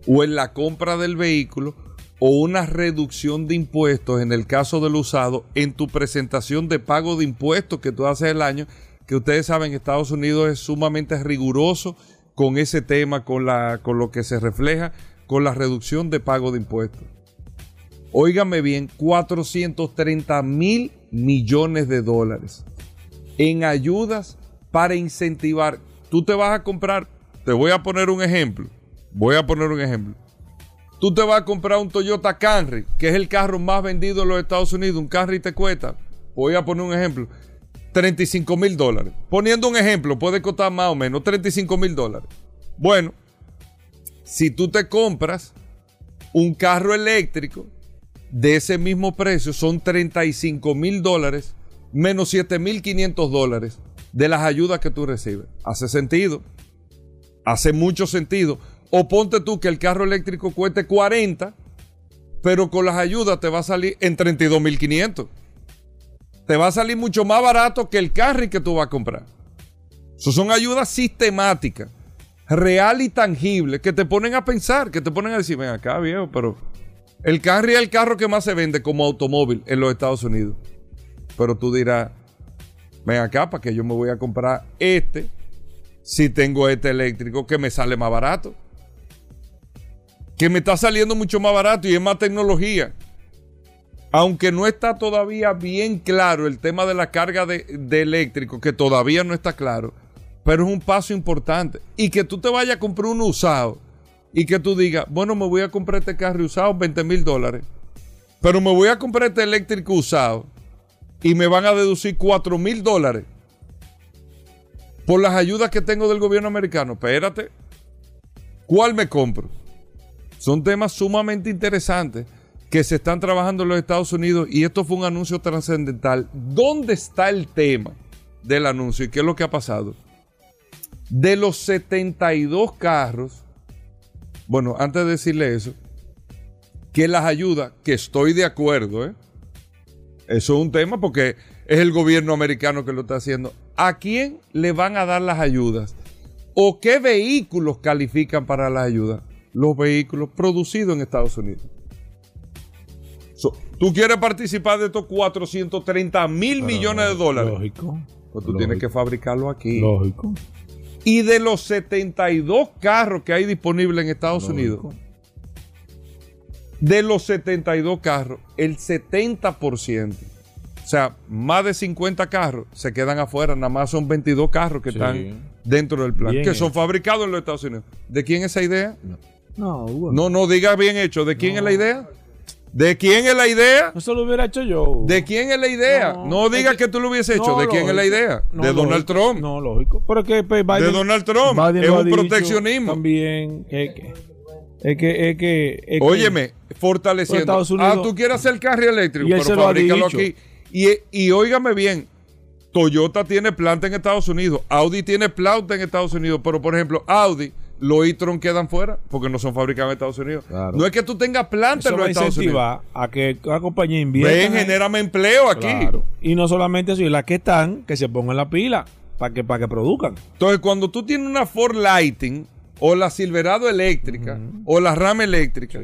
o en la compra del vehículo o una reducción de impuestos en el caso del usado en tu presentación de pago de impuestos que tú haces el año, que ustedes saben Estados Unidos es sumamente riguroso con ese tema, con, la, con lo que se refleja con la reducción de pago de impuestos. Óigame bien, 430 mil millones de dólares en ayudas para incentivar. Tú te vas a comprar, te voy a poner un ejemplo, voy a poner un ejemplo. Tú te vas a comprar un Toyota Camry, que es el carro más vendido en los Estados Unidos. Un Camry te cuesta, voy a poner un ejemplo, 35 mil dólares. Poniendo un ejemplo, puede costar más o menos 35 mil dólares. Bueno, si tú te compras un carro eléctrico de ese mismo precio, son 35 mil dólares menos 7 mil 500 dólares de las ayudas que tú recibes. Hace sentido. Hace mucho sentido. O ponte tú que el carro eléctrico cueste 40, pero con las ayudas te va a salir en 32 mil 500. Te va a salir mucho más barato que el carro que tú vas a comprar. Eso son ayudas sistemáticas real y tangible que te ponen a pensar, que te ponen a decir, ven acá, viejo, pero el carro es el carro que más se vende como automóvil en los Estados Unidos. Pero tú dirás, ven acá, para que yo me voy a comprar este, si tengo este eléctrico que me sale más barato. Que me está saliendo mucho más barato y es más tecnología. Aunque no está todavía bien claro el tema de la carga de, de eléctrico, que todavía no está claro pero es un paso importante. Y que tú te vayas a comprar uno usado y que tú digas, bueno, me voy a comprar este carro usado 20 mil dólares, pero me voy a comprar este eléctrico usado y me van a deducir 4 mil dólares por las ayudas que tengo del gobierno americano. Espérate, ¿cuál me compro? Son temas sumamente interesantes que se están trabajando en los Estados Unidos y esto fue un anuncio trascendental. ¿Dónde está el tema del anuncio y qué es lo que ha pasado? De los 72 carros, bueno, antes de decirle eso, que las ayudas, que estoy de acuerdo, ¿eh? Eso es un tema porque es el gobierno americano que lo está haciendo. ¿A quién le van a dar las ayudas? ¿O qué vehículos califican para las ayudas? Los vehículos producidos en Estados Unidos. ¿Tú quieres participar de estos 430 mil millones de dólares? Lógico. Pues tú tienes que fabricarlo aquí. Lógico. Y de los 72 carros que hay disponibles en Estados Unidos, de los 72 carros, el 70%, o sea, más de 50 carros se quedan afuera, nada más son 22 carros que Sí. están dentro del plan, Bien que son fabricados en los Estados Unidos. ¿De quién es esa idea? No, Hugo. No, no diga bien hecho. ¿De quién es la idea? ¿De quién es la idea? Eso lo hubiera hecho yo. Hugo. ¿De quién es la idea? No, No, diga es que, que- tú lo hubieses hecho. No, ¿De quién es la idea? No, de Donald lógico. Trump. No, lógico. Pero que pues, Biden, de Donald Trump. Biden es un proteccionismo. También. Que. Es que. Es que, es que- Óyeme, fortaleciendo. Estados Unidos- ah, tú quieres hacer carro eléctrico, pero fabrícalo aquí. Y, y óigame bien, Toyota tiene planta en Estados Unidos, Audi tiene planta en Estados Unidos, pero por ejemplo, Audi, los e-tron quedan fuera porque no son fabricados en Estados Unidos. Claro. No es que tú tengas planta Eso en los Estados Unidos. a que la compañía invierta. Ven, genérame empleo aquí. Claro. Y no solamente eso, y las que están, que se pongan la pila para que, para que produzcan. Entonces, cuando tú tienes una Ford Lighting o la Silverado eléctrica o la Ram eléctrica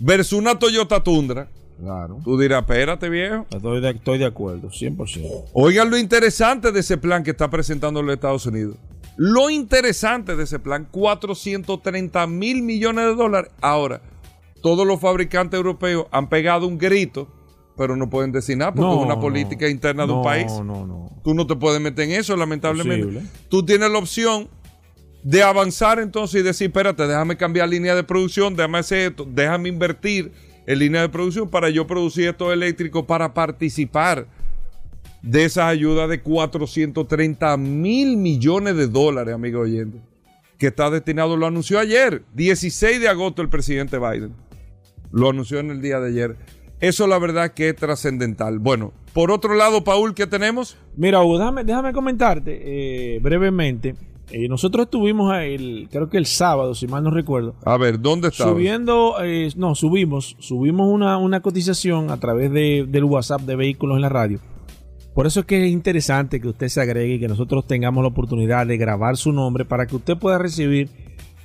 versus una Toyota Tundra, Claro. tú dirás, espérate viejo. Estoy de, estoy de acuerdo, 100%. Oigan lo interesante de ese plan que está presentando los Estados Unidos. Lo interesante de ese plan, 430 mil millones de dólares. Ahora, todos los fabricantes europeos han pegado un grito, pero no pueden decir nada porque No, es una no. política interna de un No, país. No, no, Tú no te puedes meter en eso, lamentablemente. Tú tienes la opción de avanzar entonces y decir, espérate, déjame cambiar línea de producción, déjame hacer esto, déjame invertir en línea de producción para yo producir estos eléctricos para participar de esas ayudas de 430 mil millones de dólares, amigo oyente, que está destinado, lo anunció ayer, 16 de agosto el presidente Biden. Lo anunció en el día de ayer. Eso la verdad que es trascendental. Bueno, por otro lado, Paul, ¿qué tenemos? Mira, Hugo, déjame, déjame comentarte eh, brevemente Eh, nosotros estuvimos el, creo que el sábado, si mal no recuerdo, A ver, ¿dónde está? subiendo, eh, no, subimos, subimos una, una cotización a través de- del WhatsApp de vehículos en la radio. Por eso es que es interesante que usted se agregue y que nosotros tengamos la oportunidad de grabar su nombre para que usted pueda recibir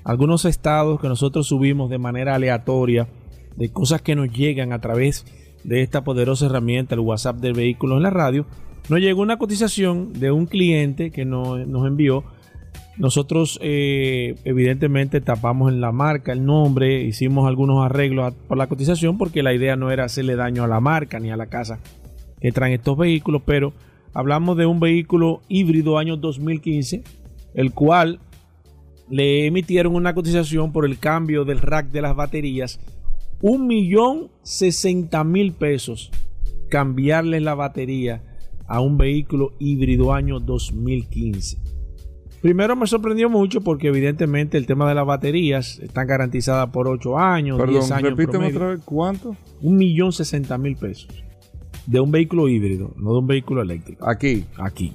algunos estados que nosotros subimos de manera aleatoria, de cosas que nos llegan a través de esta poderosa herramienta, el WhatsApp de vehículos en la radio. Nos llegó una cotización de un cliente que nos, nos envió. Nosotros eh, evidentemente tapamos en la marca el nombre, hicimos algunos arreglos por la cotización porque la idea no era hacerle daño a la marca ni a la casa que traen estos vehículos, pero hablamos de un vehículo híbrido año 2015, el cual le emitieron una cotización por el cambio del rack de las baterías, un millón sesenta mil pesos, cambiarle la batería a un vehículo híbrido año 2015. Primero me sorprendió mucho porque evidentemente el tema de las baterías están garantizadas por 8 años, 10 Perdón, años en repíteme otra vez, ¿cuánto? Un millón sesenta mil pesos de un vehículo híbrido, no de un vehículo eléctrico. Aquí. Aquí,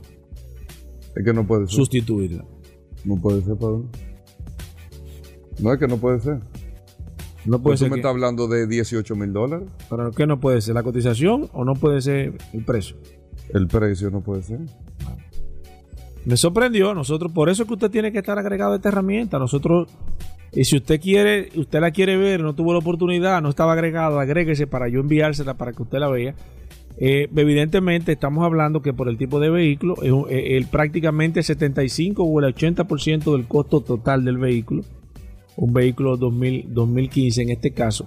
Es que no puede ser. sustituirla. No puede ser, perdón. No es que no puede ser. No puede Pues tú ser. me que- estás hablando de 18 mil dólares. ¿Pero qué no puede ser? ¿La cotización o no puede ser el precio? El precio no puede ser. Me sorprendió, nosotros, por eso es que usted tiene que estar agregado a esta herramienta. Nosotros, y si usted quiere, usted la quiere ver, no tuvo la oportunidad, no estaba agregado, agréguese para yo enviársela para que usted la vea. Eh, evidentemente estamos hablando que por el tipo de vehículo, es un- eh, el, prácticamente el 75 o el 80% del costo total del vehículo, un vehículo 2000, 2015 en este caso,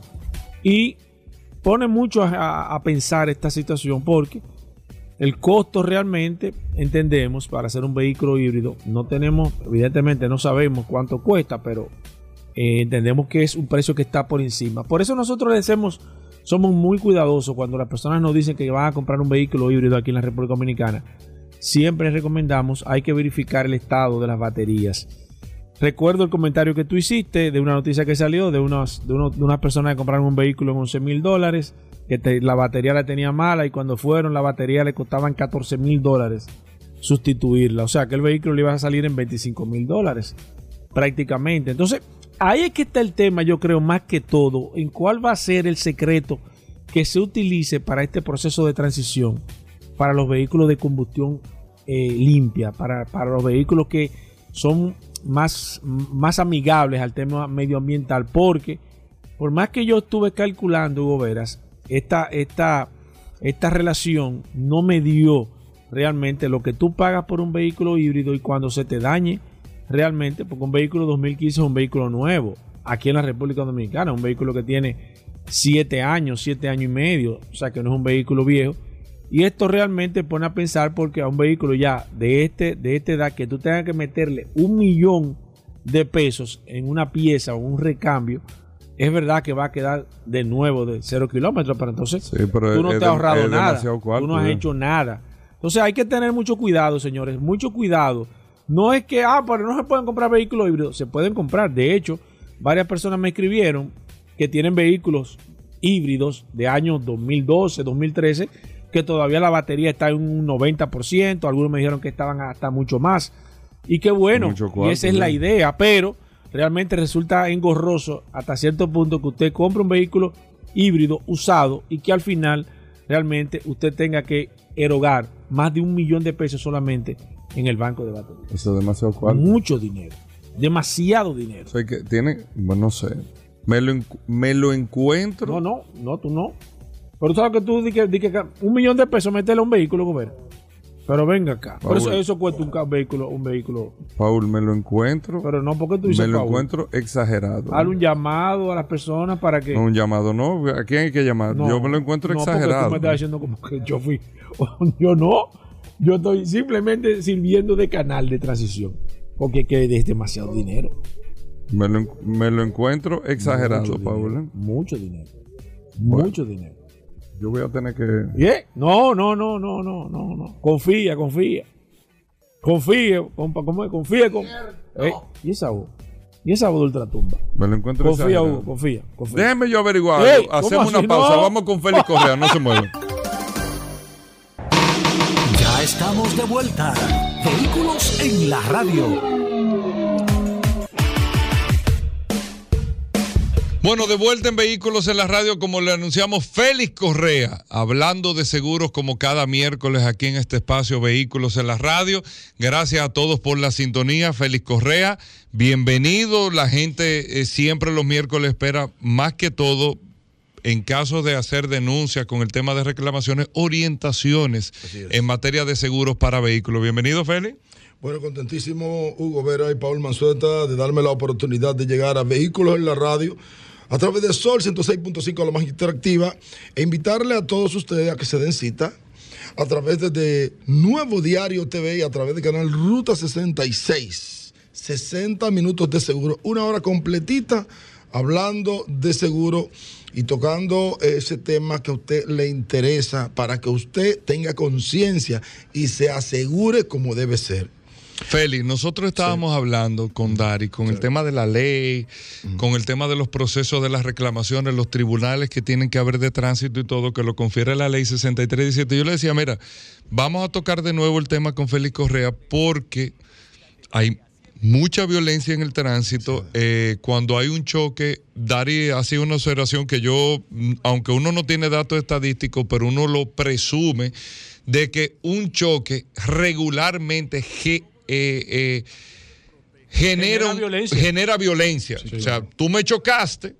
y pone mucho a pensar esta situación porque el costo realmente, entendemos, para hacer un vehículo híbrido, no tenemos, evidentemente no sabemos cuánto cuesta, pero eh, entendemos que es un precio que está por encima. Por eso nosotros decimos, somos muy cuidadosos cuando las personas nos dicen que van a comprar un vehículo híbrido aquí en la República Dominicana. Siempre recomendamos, hay que verificar el estado de las baterías. Recuerdo el comentario que tú hiciste de una noticia que salió de unas, de, uno- de unas personas que compraron un vehículo en 11 mil dólares, que la batería la tenía mala y cuando fueron la batería le costaban 14 mil dólares sustituirla. O sea que el vehículo le iba a salir en 25 mil dólares prácticamente. Entonces, ahí es que está el tema, yo creo, más que todo, en cuál va a ser el secreto que se utilice para este proceso de transición para los vehículos de combustión eh, limpia, para, para los vehículos que son más, más amigables al tema medioambiental, porque por más que yo estuve calculando, Hugo Veras, esta, esta, esta relación no me dio realmente lo que tú pagas por un vehículo híbrido y cuando se te dañe realmente, porque un vehículo 2015 es un vehículo nuevo, aquí en la República Dominicana, un vehículo que tiene 7 años, 7 años y medio, o sea que no es un vehículo viejo. Y esto realmente pone a pensar porque a un vehículo ya de este de esta edad que tú tengas que meterle un millón de pesos en una pieza o un recambio, es verdad que va a quedar de nuevo de cero kilómetros, pero entonces Sí, pero tú no te has ahorrado nada, cuarto, tú no has ya. hecho nada. Entonces hay que tener mucho cuidado, señores, mucho cuidado. No es que, ah, pero no se pueden comprar vehículos híbridos, se pueden comprar. De hecho, varias personas me escribieron que tienen vehículos híbridos de años 2012, 2013, que todavía la batería está en un 90%, algunos me dijeron que estaban hasta mucho más. Y qué bueno, Mucho y cuarto, esa es la idea, pero realmente resulta engorroso hasta cierto punto que usted compre un vehículo híbrido usado y que al final realmente usted tenga que erogar más de un millón de pesos solamente en el banco de batería. Eso es demasiado cuarto. Mucho dinero, demasiado dinero. O sea, que tiene, bueno, no sé. Me lo, me lo encuentro. No, no, no, tú no. Pero tú sabes que tú di que, di que un millón de pesos meterle a un vehículo, Gobera. Pero venga acá. Por eso, Paul. eso cuesta un vehículo, un vehículo. Paul, me lo encuentro. Pero no porque tú dices me lo Paul. encuentro exagerado. Haz un llamado a las personas para que. No, un llamado, no. ¿A quién hay que llamar? No, Yo me lo encuentro no, porque exagerado. Tú me estás diciendo como que yo fui. Yo no. Yo estoy simplemente sirviendo de canal de transición. Porque es que es demasiado dinero. Me lo, me lo encuentro exagerado, Mucho Paul. dinero, ¿eh? Mucho dinero. Bueno. Mucho dinero. Yo voy a tener que. ¿Bien? No, no, no, no, no, no, no. Confía, confía. Confía, compa, ¿cómo es? Confía con. Eh, ¿Y esa voz? ¿Y esa voz de ultratumba? Me lo encuentro Confía. Hugo, confía, confía. Déjeme yo averiguar. Ey, ¿cómo Hacemos una pausa. No. Vamos con Félix Correa. No se muevan. Ya estamos de vuelta. Vehículos en la radio. Bueno, de vuelta en Vehículos en la Radio, como le anunciamos, Félix Correa, hablando de seguros como cada miércoles aquí en este espacio Vehículos en la Radio. Gracias a todos por la sintonía. Félix Correa, bienvenido. La gente eh, siempre los miércoles espera más que todo en caso de hacer denuncias con el tema de reclamaciones, orientaciones en materia de seguros para vehículos. Bienvenido, Félix. Bueno, contentísimo Hugo Vera y Paul Manzueta de darme la oportunidad de llegar a Vehículos en la Radio a través de Sol 106.5, la más interactiva, e invitarle a todos ustedes a que se den cita a través de Nuevo Diario TV y a través del canal Ruta 66. 60 minutos de seguro, una hora completita hablando de seguro y tocando ese tema que a usted le interesa para que usted tenga conciencia y se asegure como debe ser. Félix, nosotros estábamos hablando con Dari con el tema de la ley, con el tema de los procesos de las reclamaciones, los tribunales que tienen que haber de tránsito y todo, que lo confiere la ley 6317. Yo le decía, mira, vamos a tocar de nuevo el tema con Félix Correa porque hay mucha violencia en el tránsito. Eh, cuando hay un choque, Dari hace una observación que yo, aunque uno no tiene datos estadísticos, pero uno lo presume, de que un choque regularmente eh, eh, genera, Genera violencia. genera violencia. o sea, tú me chocaste,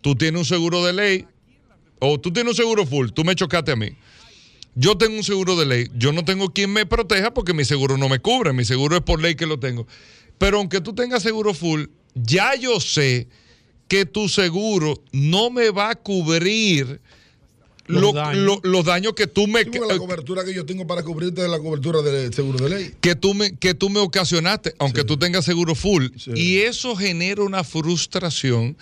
tú tienes un seguro de ley, o tú tienes un seguro full, tú me chocaste a mí. Yo tengo un seguro de ley, yo no tengo quien me proteja porque mi seguro no me cubre, mi seguro es por ley que lo tengo. Pero aunque tú tengas seguro full, ya yo sé que tu seguro no me va a cubrir Los lo- daños. lo- los daños que tú me Sí, la cobertura que yo tengo para cubrirte es la cobertura del seguro de ley. que tú me, que tú me ocasionaste, aunque Sí. tú tengas seguro full. Sí. Y eso genera una frustración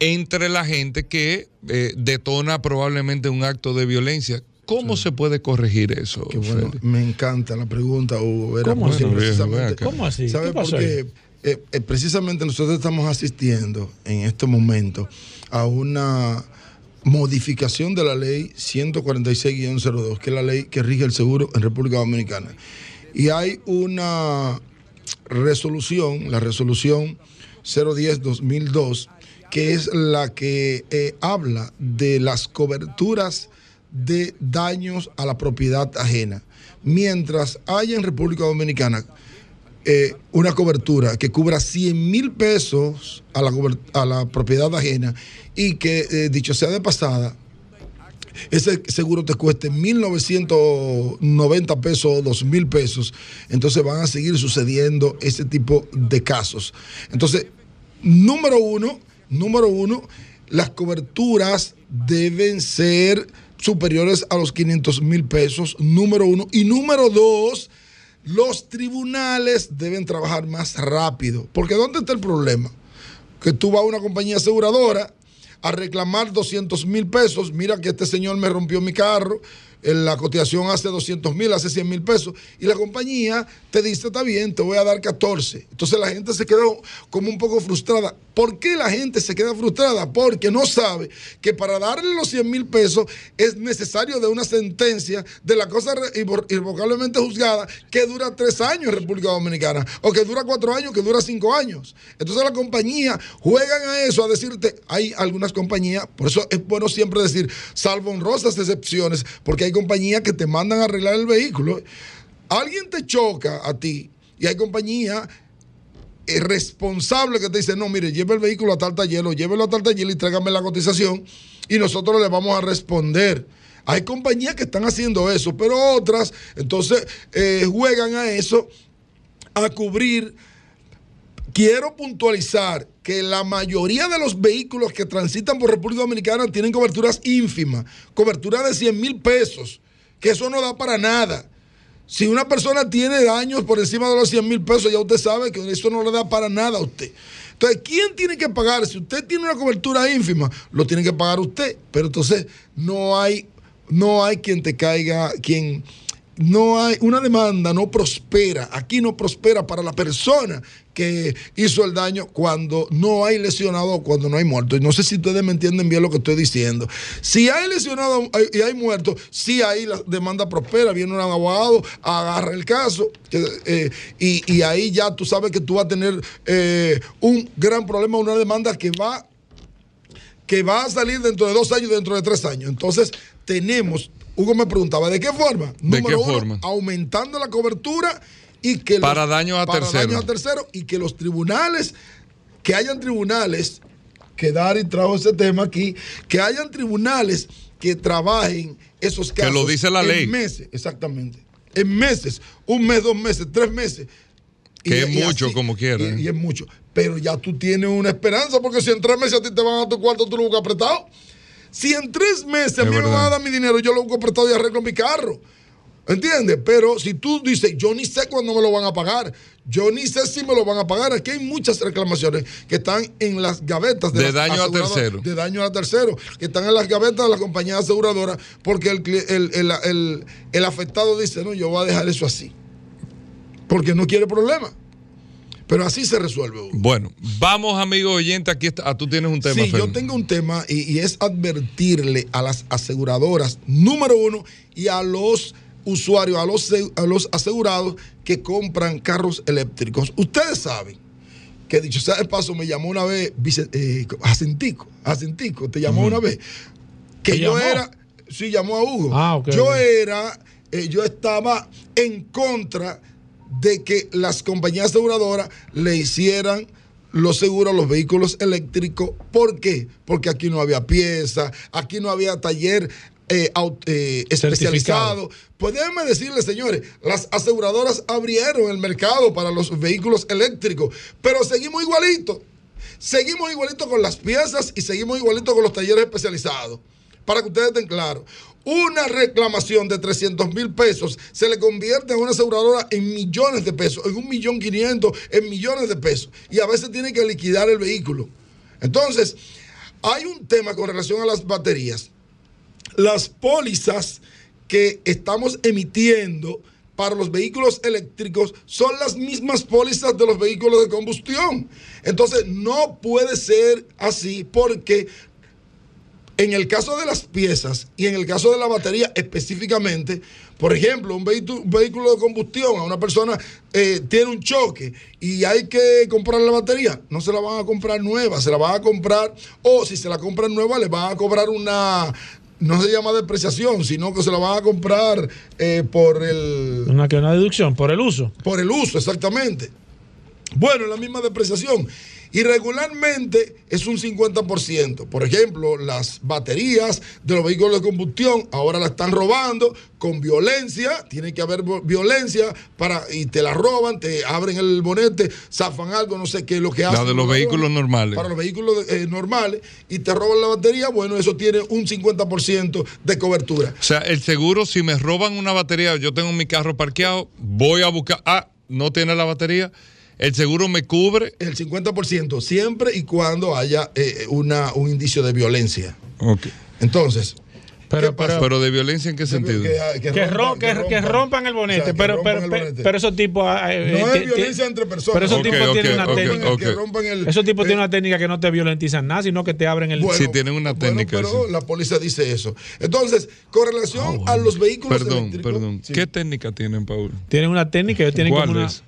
entre la gente que eh, detona probablemente un acto de violencia. ¿Cómo se puede corregir eso? Qué bueno, me encanta la pregunta, Hugo. Vera, ¿Cómo así? precisamente-. ¿Cómo así? ¿Sabe ¿Qué por qué? Eh, eh, precisamente nosotros estamos asistiendo en este momento a una modificación de la ley 146-02, que es la ley que rige el seguro en República Dominicana. Y hay una resolución, la resolución 010-2002, que es la que eh, habla de las coberturas de daños a la propiedad ajena. Mientras haya en República Dominicana eh, una cobertura que cubra 100 mil pesos a la, a la propiedad ajena y que, eh, dicho sea de pasada, ese seguro te cueste 1.990 pesos o 2.000 pesos, entonces van a seguir sucediendo ese tipo de casos. Entonces, número uno, número uno, las coberturas deben ser superiores a los 500 mil pesos, número uno. Y número dos, los tribunales deben trabajar más rápido. Porque ¿dónde está el problema? Que tú vas a una compañía aseguradora a reclamar 200 mil pesos. Mira que este señor me rompió mi carro. La cotización hace 200 mil, hace 100 mil pesos. Y la compañía te dice, está bien, te voy a dar 14. Entonces la gente se quedó como un poco frustrada. ¿Por qué la gente se queda frustrada? Porque no sabe que para darle los 100 mil pesos es necesario de una sentencia de la cosa re- irrevo- irrevocablemente juzgada que dura tres años en República Dominicana, o que dura cuatro años, que dura cinco años. Entonces la compañía juegan a eso, a decirte, hay algunas compañías, por eso es bueno siempre decir, salvo honrosas excepciones, porque hay compañías que te mandan a arreglar el vehículo. Alguien te choca a ti y hay compañías es responsable que te dice, no, mire, lleve el vehículo a tal taller llévelo a tal taller y tráigame la cotización y nosotros le vamos a responder. Hay compañías que están haciendo eso, pero otras entonces eh, juegan a eso, a cubrir. Quiero puntualizar que la mayoría de los vehículos que transitan por República Dominicana tienen coberturas ínfimas, cobertura de 100 mil pesos, que eso no da para nada. Si una persona tiene daños por encima de los 100 mil pesos, ya usted sabe que eso no le da para nada a usted. Entonces, ¿quién tiene que pagar? Si usted tiene una cobertura ínfima, lo tiene que pagar usted. Pero entonces no hay, no hay quien te caiga, quien no hay una demanda, no prospera. Aquí no prospera para la persona que hizo el daño cuando no hay lesionado, cuando no hay muerto. Y no sé si ustedes me entienden bien lo que estoy diciendo. Si hay lesionado hay- y hay muerto, sí ahí la demanda prospera, viene un abogado, agarra el caso, eh, y, y ahí ya tú sabes que tú vas a tener eh, un gran problema, una demanda que va que va a salir dentro de dos años, dentro de tres años. Entonces, tenemos, Hugo me preguntaba, ¿de qué forma? ¿De qué forma? aumentando la cobertura y que Para daños a para terceros. daños a terceros y que los tribunales, que hayan tribunales, que Dari trajo ese tema aquí, que hayan tribunales que trabajen esos Que casos. lo dice la en ley. meses, exactamente. En meses, un mes, dos meses, tres meses. Que es mucho, como quiera, Y, ¿eh? y es mucho. Pero ya tú tienes una esperanza, porque si en tres meses a ti te van a tu cuarto, tú lo buscas apretado. Si en tres meses a mí me van a dar mi dinero, yo lo busco apretado y arreglo mi carro. ¿Entiendes? Pero si tú dices, yo ni sé cuándo me lo van a pagar, yo ni sé si me lo van a pagar, aquí hay muchas reclamaciones que están en las gavetas De las daño a tercero. De daño a tercero, que están en las gavetas de las compañías aseguradoras, porque el, el- el- el afectado dice, no, yo voy a dejar eso así, porque no quiere problema. Pero así se resuelve. Hugo. Bueno, vamos, amigo oyente. Aquí está. Ah, tú tienes un tema. Sí, yo tengo un tema y, y es advertirle a las aseguradoras, número uno, y a los usuarios, a los, se- a los asegurados que compran carros eléctricos. Ustedes saben que dicho sea de paso, me llamó una vez Vice- eh, Jacintico, Jacintico, te llamó una vez, que ¿Te yo llamó? era, sí, llamó a Hugo. Ah, ok, yo era, eh, yo estaba en contra de que las compañías aseguradoras le hicieran los seguros a los vehículos eléctricos. ¿Por qué? Porque aquí no había pieza, aquí no había taller eh, eh, especializado. Pues déjenme decirles, señores, las aseguradoras abrieron el mercado para los vehículos eléctricos, pero seguimos igualitos. Seguimos igualitos con las piezas y seguimos igualitos con los talleres especializados. Para que ustedes estén claros, una reclamación de 300 mil pesos se le convierte a una aseguradora en millones de pesos, en un millón quinientos, en millones de pesos. Y a veces tiene que liquidar el vehículo. Entonces, hay un tema con relación a las baterías. Las pólizas que estamos emitiendo para los vehículos eléctricos son las mismas pólizas de los vehículos de combustión. Entonces, no puede ser así porque en el caso de las piezas y en el caso de la batería específicamente, por ejemplo, un vehículo, un vehículo de combustión, a una persona eh, tiene un choque y hay que comprar la batería, no se la van a comprar nueva, se la van a comprar, o si se la compran nueva, le van a cobrar una, no se llama depreciación, sino que se la van a comprar eh, por el Una, que una deducción por el uso. por el uso, exactamente. Bueno, es la misma depreciación. Y regularmente es un 50%. Por ejemplo, las baterías de los vehículos de combustión ahora la están robando con violencia. Tiene que haber violencia para y te la roban, te abren el bonete, zafan algo, no sé qué es lo que hacen. de los vehículos normales. Para los vehículos eh, normales y te roban la batería. Bueno, eso tiene un 50% de cobertura. O sea, el seguro, si me roban una batería, yo tengo mi carro parqueado, voy a buscar. Ah, no tiene la batería. El seguro me cubre. El 50% siempre y cuando haya eh, una, un indicio de violencia. Ok. Entonces, Pero, ¿qué pasa? pero, Pero de violencia en qué sentido? Que, que, ro- que- que rompan el bonete. O sea, que pero, rompan pero, el pero, bonete. pero esos tipos. ah, eh, No eh, es ti- violencia entre personas. Pero esos tipos tienen una técnica. Que rompan el- Esos tipos eh, tienen una técnica que no te violentizan nada, sino que te abren el. bueno, Sí, tienen una bueno, técnica, pero sí. la póliza dice eso. Entonces, con relación a los vehículos Perdón, eléctricos. perdón. Sí. ¿Qué técnica tienen, Paul? Tienen una técnica, ellos tienen ¿Cuál como una. es?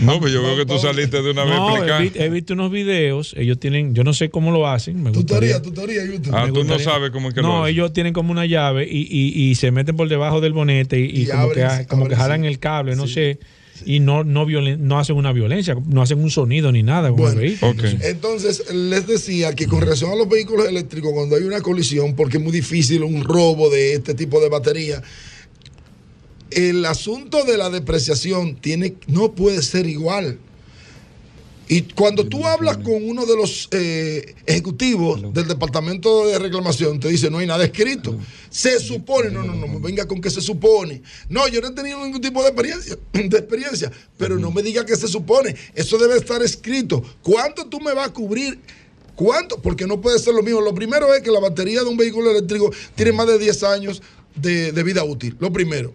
No, pues yo veo que tú saliste de una vez No, he, visto unos videos, ellos tienen, yo no sé cómo lo hacen. Me Tutoría, gustaría- tutoría, YouTube. Ah, me tú no sabes cómo es que lo No, hacen. ellos tienen como una llave y, y- y se meten por debajo del bonete y, y Y como, abren, que, como que jalan sí. el cable, no sé. Y no, no, violen- no hacen una violencia, no hacen un sonido ni nada con Bueno, el vehículo. Ok. Entonces, les decía que con relación a los vehículos eléctricos, cuando hay una colisión, porque es muy difícil un robo de este tipo de batería, el asunto de la depreciación tiene, no puede ser igual. Y cuando tú hablas con uno de los eh, ejecutivos del departamento de reclamación, te dice, no hay nada escrito. Se supone, no, no, no, me venga con que se supone. No, yo no he tenido ningún tipo de experiencia, de experiencia, pero no me diga que se supone. Eso debe estar escrito. ¿Cuánto tú me vas a cubrir? ¿Cuánto? Porque no puede ser lo mismo. Lo primero es que la batería de un vehículo eléctrico tiene más de 10 años de, de vida útil. Lo primero.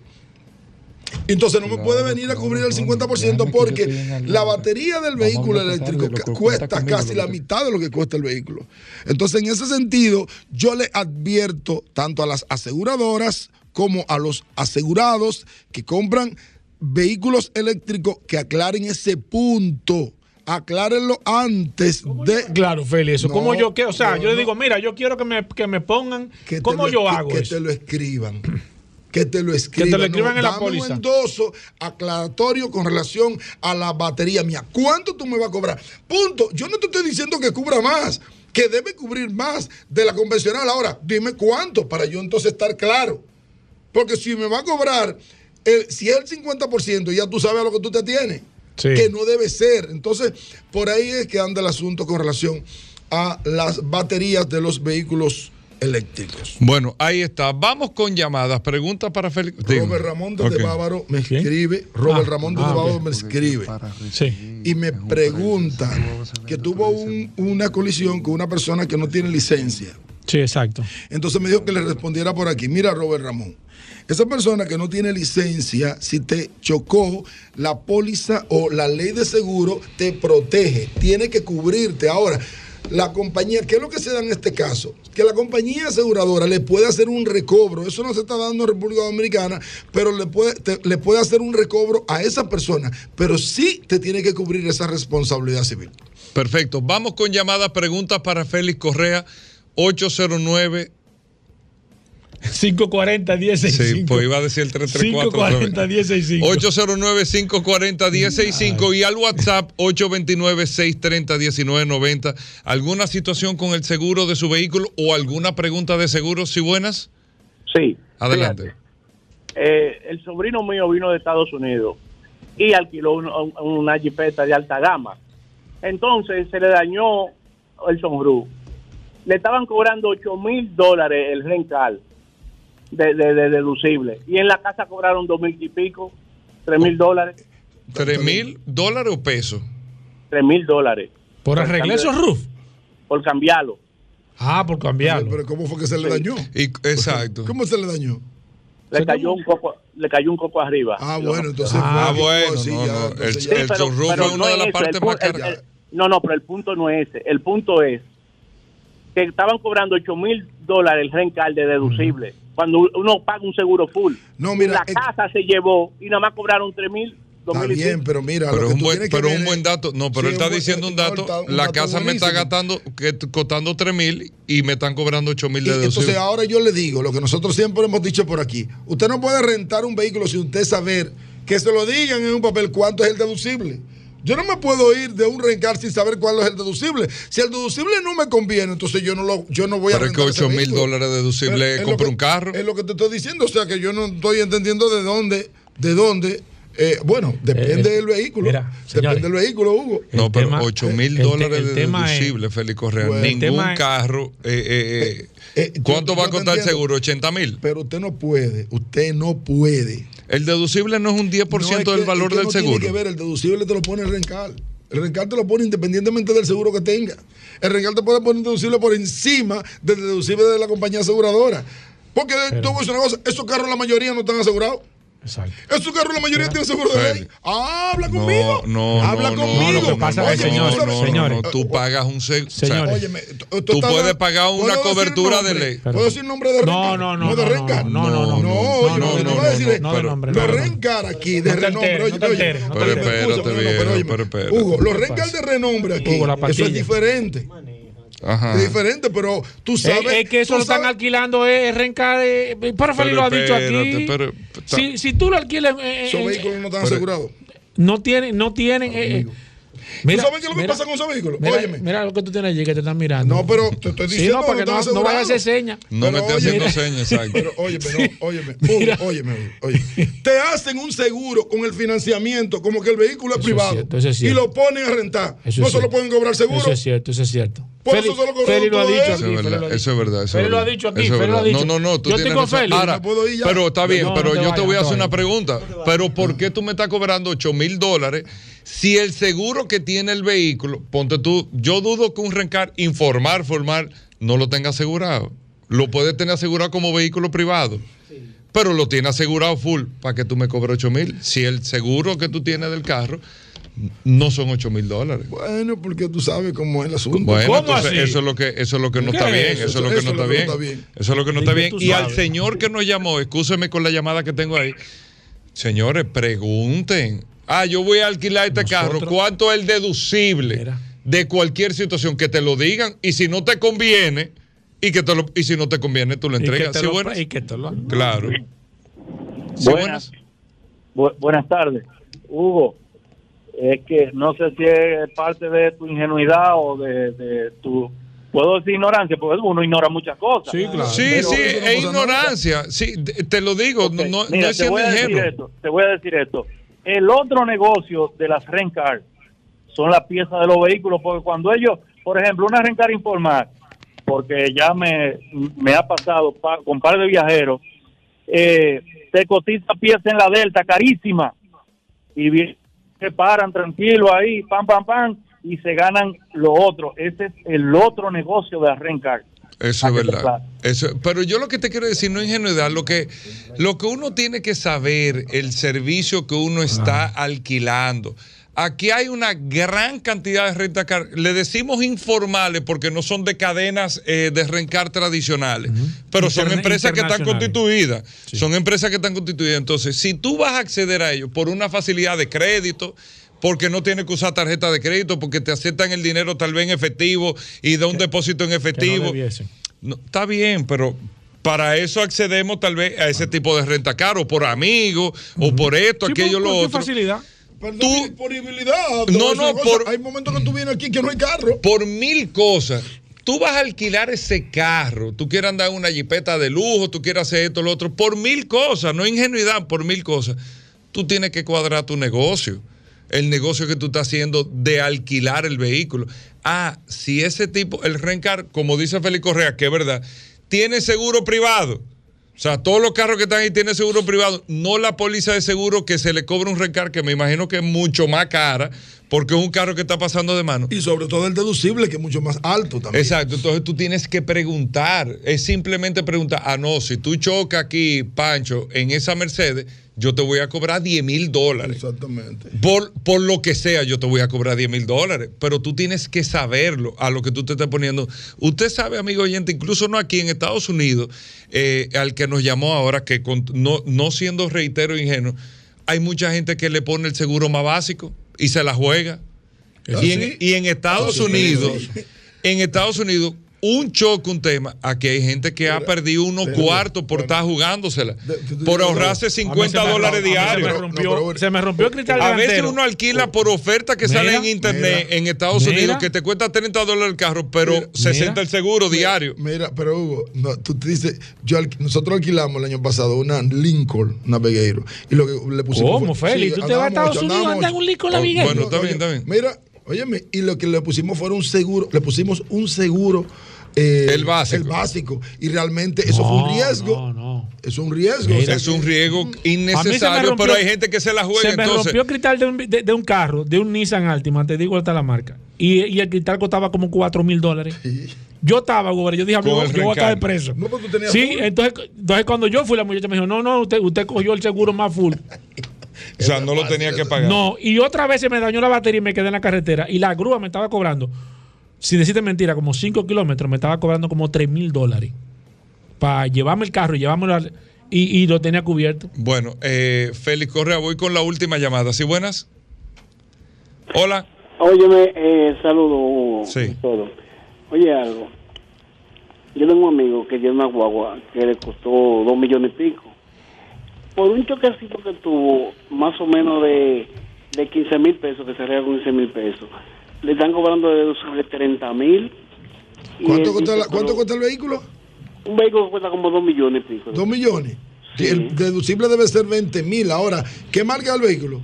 Entonces no me puede venir a cubrir el 50% porque la batería del vehículo eléctrico cu- cuesta casi la mitad de lo que cuesta el vehículo. Entonces en ese sentido yo le advierto tanto a las aseguradoras como a los asegurados que compran vehículos eléctricos que aclaren ese punto. aclárenlo antes de. Claro, Feli, eso. No, ¿Cómo yo qué? O sea, no, yo le digo, mira, yo quiero que me, que me pongan. que ¿Cómo lo yo hago que eso? te lo escriban. Que te lo escriban. te lo escriban en la póliza. un endoso aclaratorio con relación a la batería mía. ¿Cuánto tú me vas a cobrar? Punto. Yo no te estoy diciendo que cubra más, que debe cubrir más de la convencional. Ahora, dime cuánto para yo entonces estar claro. Porque si me va a cobrar, el, si es el 50%, ya tú sabes a lo que tú te tienes. Sí. Que no debe ser. Entonces, por ahí es que anda el asunto con relación a las baterías de los vehículos eléctricos. Bueno, ahí está. Vamos con llamadas. Preguntas para Félix. Robert Ramón desde Ok. Bávaro me escribe. Robert Ah, Ramón desde ah, ok. Bávaro me escribe. Sí. Y me pregunta que tuvo un- una colisión con una persona que no tiene licencia. Sí, exacto. Entonces me dijo que le respondiera por aquí. Mira, Robert Ramón. Esa persona que no tiene licencia, si te chocó, la póliza o la ley de seguro te protege, tiene que cubrirte. Ahora, la compañía, ¿qué es lo que se da en este caso? Que la compañía aseguradora le puede hacer un recobro, eso no se está dando en República Dominicana, pero le puede, le puede hacer un recobro a esa persona, pero sí te tiene que cubrir esa responsabilidad civil. Perfecto. Vamos con llamadas. Preguntas para Félix Correa. 809. 540 1065. Sí, pues iba a decir el 334. 540 1065. 809-540-1065 y al WhatsApp 829-630-1990. ¿Alguna situación con el seguro de su vehículo o alguna pregunta de seguro? Si buenas, Sí. adelante. Eh, el sobrino mío vino de Estados Unidos y alquiló un- un- una jipeta de alta gama. Entonces se le dañó el sunroof. Le estaban cobrando 8 mil dólares el rental de, de- de deducible. Y en la casa cobraron dos mil y pico, tres mil dólares, ¿Tres mil dólares o pesos? tres mil dólares ¿Por arreglar esos roof? por cambiarlo. Ah, por cambiarlo. Pero ¿cómo fue que se le dañó? Y, exacto. ¿Cómo se le dañó? Le cayó un coco, le cayó un coco arriba. Ah, bueno, entonces Ah, bueno, no, ya, no, entonces el- ya- el sunroof fue una de las es partes más caras. no, no, pero el punto no es ese. El punto es que estaban cobrando 8 mil dólares el rental de deducible. Cuando uno paga un seguro full. No, mira, la eh, casa se llevó y nada más cobraron 3 mil, 2 Está mil y bien, pero mira, Pero lo que un tú buen, que pero un buen dato. No, pero Sí, él está buen- diciendo un dato. un la dato casa me está gastando, que, costando 3 mil y me están cobrando 8 mil de entonces deducible. ahora yo le digo lo que nosotros siempre hemos dicho por aquí. Usted no puede rentar un vehículo sin usted saber que se lo digan en un papel cuánto es el deducible. Yo no me puedo ir de un rencar sin saber cuál es el deducible. Si el deducible no me conviene, entonces yo no lo, yo no voy a Pero es que rentar ese 8 mil dólares deducible lo comprar que- un carro. Es lo que te estoy diciendo, o sea que yo no estoy entendiendo de dónde, de dónde. eh, bueno, depende Eh, del vehículo. mira, señores. depende del vehículo, Hugo. No, pero tema- 8 mil dólares el de tema es- deducible, Félix Correa. Bueno, Ningún tema carro. eh, eh, Eh, yo- ¿Cuánto va a costar el seguro? ¿80 mil? Pero usted no puede, usted no puede. El deducible no es un 10% No, es del valor es que del no seguro. Tiene que ver, el deducible te lo pone el rencal. El rencal te lo pone independientemente del seguro que tenga. El rencal te puede poner un deducible por encima del deducible de la compañía aseguradora. Porque Pero- a decir una cosa, esos carros la mayoría no están asegurados. Exacto. Esos carros la mayoría tienen seguro de ley. Ah, habla No, conmigo. no, habla no, conmigo. no, lo que pasa es, tú señores, no, tú pagas un seguro. Señores. Óyeme, tú- puedes pagar una ¿puedo decir cobertura de ley. ¿Puedo decir nombre de No, rencar? no, no, de no, rencar. no, no, no, no, no, oye, no, no, voy a decir no, es, no de nombre, los no de rencar aquí de No renombre. Oye, no oye, no Pero no, espérate, pero. Hugo, los ¿Qué rencar de renombre aquí, eso es diferente. Ajá. Es diferente, pero tú sabes. Es, es que eso lo están alquilando, es rencar. Eh, pero Feli lo ha dicho aquí. pero- si, si tú lo alquilas. eh, Esos eh, vehículos no están asegurados. no tienen. No tienen eh, ¿Tú sabes qué es lo que pasa con esos vehículos? Mira, Óyeme. mira lo que tú tienes allí que te están mirando. No, pero te estoy Sí, diciendo no, para que que no, están no vayas a hacer señas. No me Pero esté oye, haciendo mira. señas, exacto. Pero óyeme, no, óyeme, óyeme, oye. Te hacen un seguro con el financiamiento, como que el vehículo es Eso es privado. cierto, eso es y cierto. lo ponen a rentar. Eso no es se lo cierto. pueden cobrar seguro. Eso es cierto, eso es cierto. Por Feli, eso se lo cobraron Feli lo ha dicho aquí. Eso es verdad, eso es verdad. Eso Feli es lo ha verdad. dicho aquí, Eso es Feli lo ha dicho. No, no, no, tú Yo tienes estoy con. Feli. Pero está bien, No, pero no yo te voy a no hacer una pregunta. Pero ¿por qué tú me estás cobrando 8 mil dólares si el seguro que tiene el vehículo, ponte tú, yo dudo que un rencar informar, formar, no lo tenga asegurado. Lo puede tener asegurado como vehículo privado. Pero lo tiene asegurado full para que tú me cobres 8 mil. Si el seguro que tú tienes del carro no son 8 mil dólares. Bueno, porque tú sabes cómo es el asunto. Bueno, ¿Cómo entonces así? eso es lo que eso es lo que no ¿Qué está es bien, eso? eso es lo que Eso no es está no bien. está bien. Eso es lo que no está bien. Y al señor que nos llamó, escúcheme con la llamada que tengo ahí. Señores, pregunten. Ah, yo voy a alquilar este Nosotros- carro. ¿Cuánto es el deducible Mira. de cualquier situación? Que te lo digan. Y si no te conviene, y que te lo, y si no te conviene, tú lo Y que entregas. te ¿Sí, lo- buenas? y que te lo- Claro. ¿Sí, Buenas. Bu- buenas tardes. Hugo, es que no sé si es parte de tu ingenuidad o de, de tu, puedo decir ignorancia, porque uno ignora muchas cosas. Sí, claro. Sí, Pero- sí, es ignorancia. Sí, te lo digo, no, no, mira, no es te siendo voy a decir ingenuo. esto, te voy a decir esto. El otro negocio de las rencar son las piezas de los vehículos, porque cuando ellos, por ejemplo, una rencar informal, porque ya me, me ha pasado pa- con par de viajeros, eh, te cotiza pieza en la Delta carísima y bien, se paran tranquilo ahí, pam, pam, pam, y se ganan lo otro. Ese es el otro negocio de la rencar. Eso es Ah, que verdad. claro. Eso, pero yo lo que te quiero decir no es ingenuidad, lo que, lo que uno tiene que saber, el servicio que uno está alquilando. Aquí hay una gran cantidad de rentacar. Le decimos informales porque no son de cadenas eh, de rencar tradicionales, pero son empresas que están constituidas. Son empresas que están constituidas. Entonces, si tú vas a acceder a ellos por una facilidad de crédito, porque no tienes que usar tarjeta de crédito, porque te aceptan el dinero tal vez en efectivo y da un depósito en que no efectivo. No, está bien, pero para eso accedemos tal vez a ese tipo de renta caro, por amigos, o por esto, Sí, aquello, ¿por- lo por otro. facilidad? Perdón, Tú- disponibilidad. No, no, por- Hay momentos que tú vienes aquí que no hay carro. Por mil cosas. Tú vas a alquilar ese carro, tú quieres andar en una jipeta de lujo, tú quieres hacer esto, lo otro, por mil cosas, no ingenuidad, por mil cosas. Tú tienes que cuadrar tu negocio, el negocio que tú estás haciendo de alquilar el vehículo. Ah, si ese tipo, el rencar, como dice Félix Correa, que es verdad, tiene seguro privado. O sea, todos los carros que están ahí tienen seguro privado, no la póliza de seguro que se le cobra un rencar, que me imagino que es mucho más cara, porque es un carro que está pasando de mano. Y sobre todo el deducible, que es mucho más alto también. Exacto, entonces tú tienes que preguntar, es simplemente preguntar, ah, no, si tú chocas aquí, Pancho, en esa Mercedes, yo te voy a cobrar 10 mil dólares. Exactamente. Por, por lo que sea, yo te voy a cobrar 10 mil dólares, pero tú tienes que saberlo a lo que tú te estás poniendo. Usted sabe, amigo oyente, incluso no aquí en Estados Unidos, eh, al que nos llamó ahora, que con- no, no siendo reitero ingenuo, hay mucha gente que le pone el seguro más básico y se la juega. ¿Ah, Y en, sí? y en Estados Unidos, en Estados Unidos, un choque, un tema. Aquí hay gente que ha perdido unos pero- cuartos por estar jugándosela, De- de- de- por ahorrarse A mí se 50 me dólares diarios. Se me No, rompió, se me rompió el cristal A veces uno alquila por oferta que sale Mira, en internet mira. en Estados Mira. Unidos que te cuesta 30 dólares el carro, pero Mira. 60 el seguro diario. Mira, pero Hugo, no, tú te dices, yo nosotros alquilamos el año pasado una Lincoln Navigator y lo que le pusimos ¿Cómo, fue- Félix? sí, ¿Tú te vas a Estados ocho, Unidos a andar en un. Lincoln Oh, Navigator? bueno, está Oye, bien, está bien. Mira, óyeme, y lo que le pusimos fue un seguro, le pusimos un seguro. Eh, El básico. El básico. Y realmente eso fue un No, riesgo. No, no. Es un riesgo. Mira. o sea Es un riesgo innecesario, rompió- pero hay gente que se la juega. Se me entonces, rompió el cristal de un, de, de un carro, de un Nissan Altima, te digo hasta la marca. Y, y el cristal costaba como 4 mil dólares. Yo estaba, güey, yo dije, yo, yo voy a caer preso. No, porque tú tenías Sí, full. entonces, entonces cuando yo fui, la muchacha me dijo, no, no, usted, usted cogió el seguro más full. o sea, no lo tenía que pagar. No, y otra vez se me dañó la batería y me quedé en la carretera. Y la grúa me estaba cobrando, sin decirte mentira, como 5 kilómetros, me estaba cobrando como 3 mil dólares. Para llevarme el carro y llevármelo al- y, y lo tenía cubierto. Bueno, eh, Félix Correa, voy con la última llamada. ¿Sí, buenas? Hola. Óyeme, eh, saludo Hugo, Sí. todo. Oye algo. Yo tengo un amigo que tiene una guagua que le costó dos millones y pico. Por un choquecito que tuvo, más o menos de, de 15 mil pesos, que sería con 15 mil pesos, le están cobrando de deducible 30 mil. ¿Cuánto, cuesta la- ¿Cuánto cuesta el vehículo? Un vehículo cuesta como dos millones y pico. Dos millones. Sí. El deducible debe ser 20 mil. Ahora, ¿qué marca el vehículo?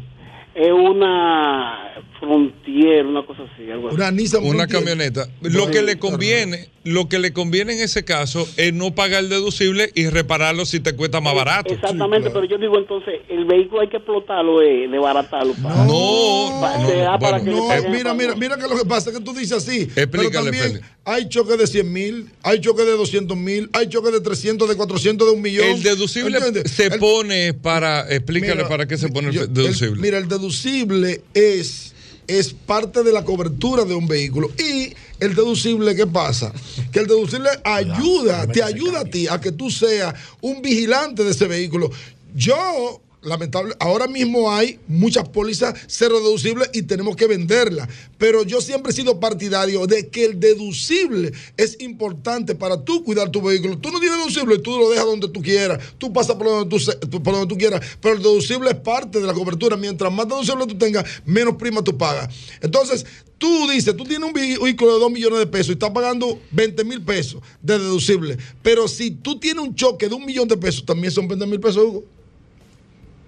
Es una Frontier, una cosa así, algo así. Una Nissan Una Frontier. camioneta. Lo que le conviene, lo que le conviene en ese caso es no pagar el deducible y repararlo si te cuesta más barato. Exactamente, Sí, claro. pero yo digo entonces, el vehículo hay que explotarlo, eh, desbaratarlo. para- No, no, para bueno, que le No, paguen mira, mira, mira que lo que pasa es que tú dices así. pero Explícale, también Félix. hay choques de 100 mil, hay choques de 200 mil, hay choques de 300, de 400, de un millón. El deducible ¿Entiendes? se El- pone para. Explícale mira, para qué se pone el deducible. mira, el deducible es, es parte de la cobertura de un vehículo. Y el deducible, ¿qué pasa? Que el deducible ayuda, te ayuda a ti a que tú seas un vigilante de ese vehículo. Yo lamentable, ahora mismo hay muchas pólizas cero deducibles y tenemos que venderlas. Pero yo siempre he sido partidario de que el deducible es importante para tú cuidar tu vehículo. Tú no tienes deducible, tú lo dejas donde tú quieras, tú pasas por donde tú, por donde tú quieras, pero el deducible es parte de la cobertura. Mientras más deducible tú tengas, menos prima tú pagas. Entonces, tú dices, tú tienes un vehículo de 2 millones de pesos y estás pagando 20 mil pesos de deducible. Pero si tú tienes un choque de un millón de pesos, también son 20 mil pesos, Hugo.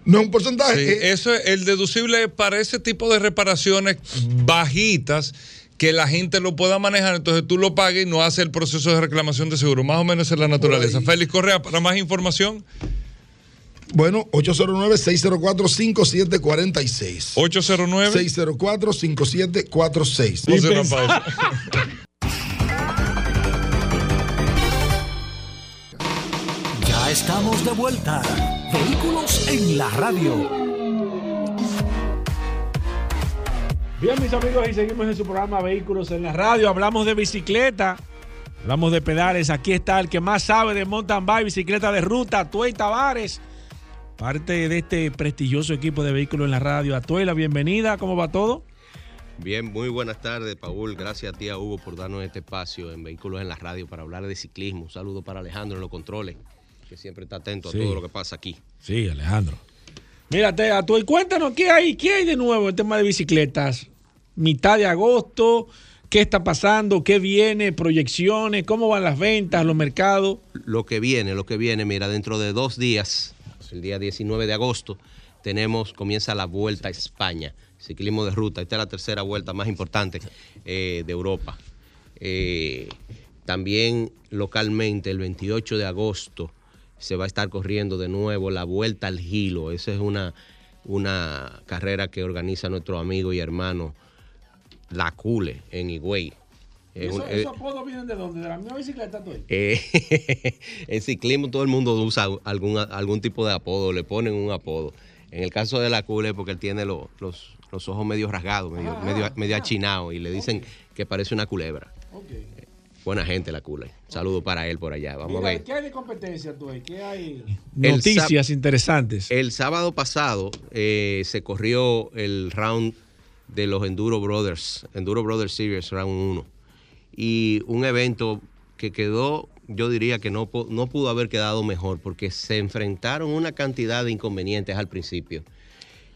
No es un porcentaje. Sí, es- eso es el deducible para ese tipo de reparaciones bajitas que la gente lo pueda manejar, entonces tú lo pagues y no hace el proceso de reclamación de seguro. Más o menos es la naturaleza. Félix Correa, para más información, Bueno, 809-604-5746. 809 604-5746. Estamos de vuelta. Vehículos en la radio. Bien, mis amigos, y seguimos en su programa Vehículos en la Radio. Hablamos de bicicleta, hablamos de pedales. Aquí está el que más sabe de mountain bike, bicicleta de ruta, Tuey Tavares. Parte de este prestigioso equipo de Vehículos en la Radio. Atuela, bienvenida, ¿cómo va todo? Bien, muy buenas tardes, Paul. Gracias a ti, a Hugo, por darnos este espacio en Vehículos en la Radio para hablar de ciclismo. Un saludo para Alejandro en los controles, que siempre está atento Sí. a todo lo que pasa aquí. Sí, Alejandro. Mírate, Atuey, cuéntanos qué hay, qué hay de nuevo en tema de bicicletas. Mitad de agosto, ¿qué está pasando? ¿Qué viene? ¿Proyecciones? ¿Cómo van las ventas, los mercados? Lo que viene, lo que viene, mira, dentro de dos días, el día 19 de agosto, tenemos, comienza la Vuelta a España, ciclismo de ruta. Esta es la tercera vuelta más importante eh, de Europa. Eh, también localmente, el 28 de agosto, se va a estar corriendo de nuevo la Vuelta al Gilo. Esa es una, una carrera que organiza nuestro amigo y hermano La Cule en Higüey. Es un- eh, apodos vienen de dónde? ¿De la misma bicicleta, Atuey? eh, en ciclismo todo el mundo usa algún, algún tipo de apodo, le ponen un apodo. En el caso de la Cule, porque él tiene lo- los, los ojos medio rasgados, medio, medio, medio achinados, y le dicen que parece una culebra. Buena gente la Cule. Saludo para él por allá. Vamos a ver. ¿Qué hay de competencia, Atuey? ¿Qué hay? El Noticias interesantes. El sábado pasado eh, se corrió el round de los Enduro Brothers, Enduro Brothers Series Round 1. Y un evento que quedó, yo diría que no, no pudo haber quedado mejor, porque se enfrentaron una cantidad de inconvenientes al principio,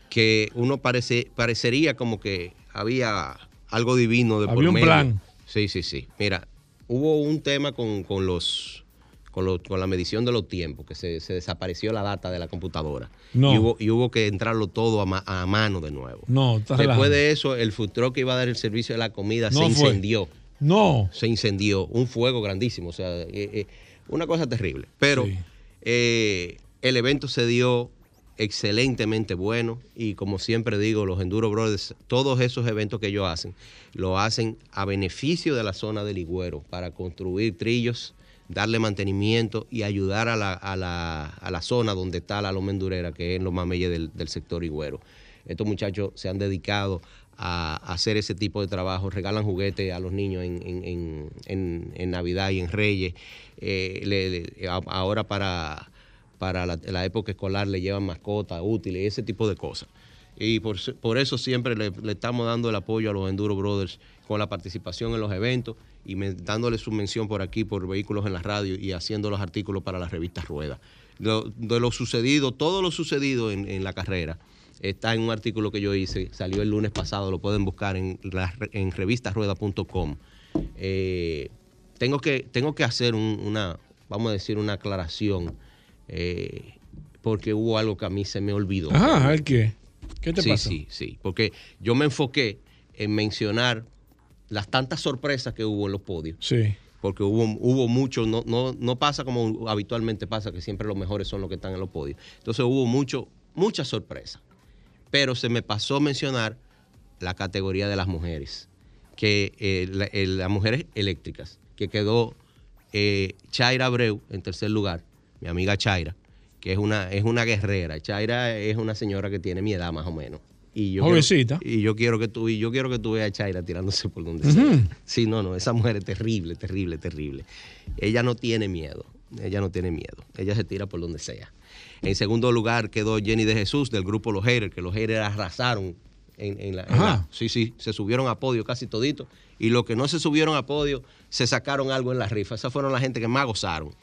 que uno parece, parecería como que había algo divino de por Había un medio. plan. Sí, sí, sí. Mira, hubo un tema con, con los con, lo- con la medición de los tiempos, que se, se desapareció la data de la computadora. No. Y, hubo, y hubo que entrarlo todo a, ma- a mano de nuevo. No, estás Después relajando. de eso, el food truck que iba a dar el servicio de la comida No se fue. incendió. No. Se incendió. Un fuego grandísimo. O sea, eh, eh, una cosa terrible. Pero Sí. eh, el evento se dio excelentemente bueno y como siempre digo, los Enduro Brothers, todos esos eventos que ellos hacen, lo hacen a beneficio de la zona del Ligüero para construir trillos, darle mantenimiento y ayudar a la, a la- a la zona donde está la loma endurera, que es los mameyes del, del sector Higüero. Estos muchachos se han dedicado a, hacer ese tipo de trabajo, regalan juguetes a los niños en, en- en- en- Navidad y en Reyes. Eh, ahora para, para la, época escolar le llevan mascotas útiles, ese tipo de cosas. Y por, por eso siempre le, estamos dando el apoyo a los Enduro Brothers con la participación en los eventos y dándole su mención por aquí, por vehículos en la radio y haciendo los artículos para las revistas Rueda. De lo sucedido, todo lo sucedido en, en la carrera está en un artículo que yo hice, salió el lunes pasado, lo pueden buscar en, en revistasrueda.com. Eh, tengo, que, tengo que hacer un- una, vamos a decir, una aclaración, eh, porque hubo algo que a mí se me olvidó. Ajá, ¿el qué? ¿Qué te sí, pasó? Sí, sí, porque yo me enfoqué en mencionar las tantas sorpresas que hubo en los podios. Sí. Porque hubo, hubo mucho, no, no, no pasa como habitualmente pasa, que siempre los mejores son los que están en los podios. Entonces hubo mucho, muchas sorpresas. Pero se me pasó mencionar la categoría de las mujeres, que eh, la- eh, las mujeres eléctricas, que quedó eh, Chaira Abreu en tercer lugar, mi amiga Chaira, que es una, es una guerrera. Chaira es una señora que tiene mi edad más o menos. Y yo Jovencita. Quiero, y yo quiero que tú, y yo quiero que tú veas a Chaira tirándose por donde sea. Sí, no, no, esa mujer es terrible, terrible, terrible. Ella no tiene miedo. Ella no tiene miedo. Ella se tira por donde sea. En segundo lugar quedó Jenny de Jesús del grupo Los Haters, que los Haters arrasaron en, en la, en la-. Sí, sí, se subieron a podio casi todito. Y los que no se subieron a podio se sacaron algo en la rifa. Esas fueron la gente que más gozaron.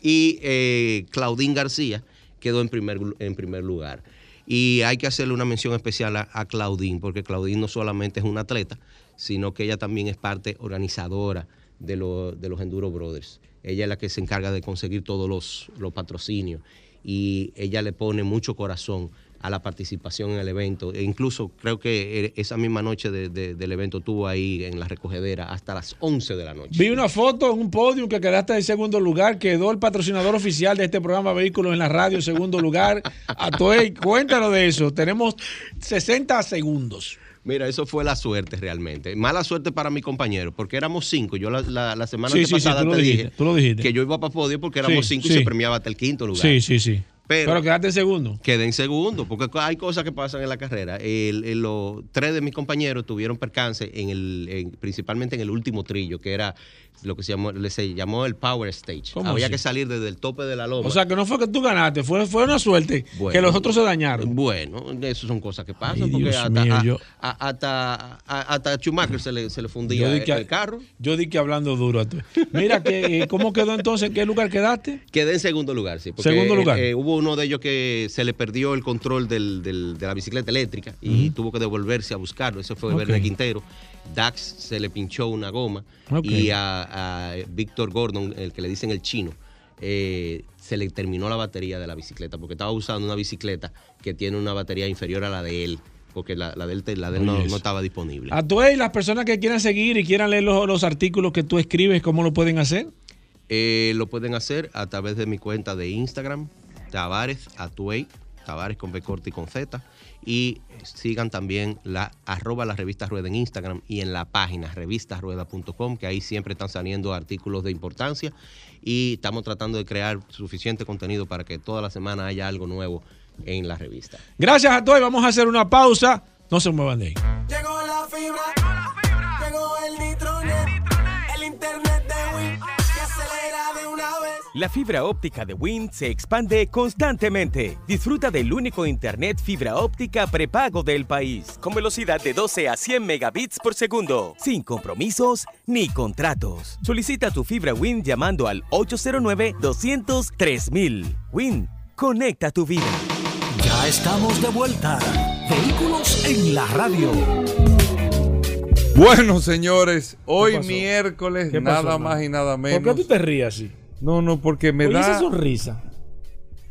Y eh, Claudín García quedó en primer, en primer lugar. Y hay que hacerle una mención especial a, a Claudín, porque Claudín no solamente es una atleta, sino que ella también es parte organizadora de, de los Enduro Brothers. Ella es la que se encarga de conseguir todos los, los patrocinios y ella le pone mucho corazón a la participación en el evento. E incluso creo que eh, esa misma noche de- de- del evento estuvo ahí en la recogedera hasta las 11 de la noche. Vi una foto en un podio que quedaste en segundo lugar. Quedó el patrocinador oficial de este programa Vehículos en la Radio en segundo lugar. Atoey, cuéntanos de eso. Tenemos 60 segundos. Mira, eso fue la suerte realmente. Mala suerte para mi compañero, porque éramos cinco. Yo la, la- la semana Sí, sí, sí, pasada te dijiste, dije tú lo dijiste. que yo iba para podio porque éramos cinco y se premiaba hasta el quinto lugar. Sí, sí, sí. Pero, Pero quedaste en segundo. quedé en segundo, porque hay cosas que pasan en la carrera. El- el- los tres de mis compañeros tuvieron percance, en el, en- principalmente en el último trillo, que era lo que se llamó, se llamó el Power Stage. ¿Cómo Había así? que salir desde el tope de la loma. O sea, que no fue que tú ganaste, fue, fue una suerte Bueno. que los otros se dañaron. Bueno, eso son cosas que pasan, Ay, porque hasta, mío, a- yo- a- hasta, a- hasta Schumacher se le, se le fundía el, carro. Yo di que hablando duro a tú. Mira, que, eh, ¿cómo quedó entonces? ¿En qué lugar quedaste? Quedé en segundo lugar, sí. Porque, Segundo lugar. eh, eh, hubo uno de ellos que se le perdió el control del- del- de la bicicleta eléctrica y tuvo que devolverse a buscarlo. Ese fue Ok. Verne Quintero. Dax se le pinchó una goma y a, a Víctor Gordon, el que le dicen el chino, eh, se le terminó la batería de la bicicleta porque estaba usando una bicicleta que tiene una batería inferior a la de él. Porque la, la de él, te- la de él no, no estaba disponible. A tú y las personas que quieran seguir y quieran leer los, los artículos que tú escribes, ¿cómo lo pueden hacer? Eh, lo pueden hacer a través de mi cuenta de Instagram, Tavares Atuey, Tavares con B corta y con Z. Y sigan también la arroba la revista Rueda en Instagram y en la página revistasrueda.com, que ahí siempre están saliendo artículos de importancia. Y estamos tratando de crear suficiente contenido para que toda la semana haya algo nuevo en la revista. Gracias a todos. Vamos a hacer una pausa. No se muevan de ahí. Llegó la fibra, llegó el nitronet, el La fibra óptica de Wind se expande constantemente. Disfruta del único internet fibra óptica prepago del país, con velocidad de 12 a 100 megabits por segundo, sin compromisos ni contratos. Solicita tu fibra Wind llamando al 809-200-3000. Wind, conecta tu vida. Ya estamos de vuelta. Vehículos en la radio. Bueno, señores, hoy miércoles, ¿Qué pasó, nada más y nada ¿Por menos. qué tú te rías así? No, no, porque me Oye, da. esa sonrisa.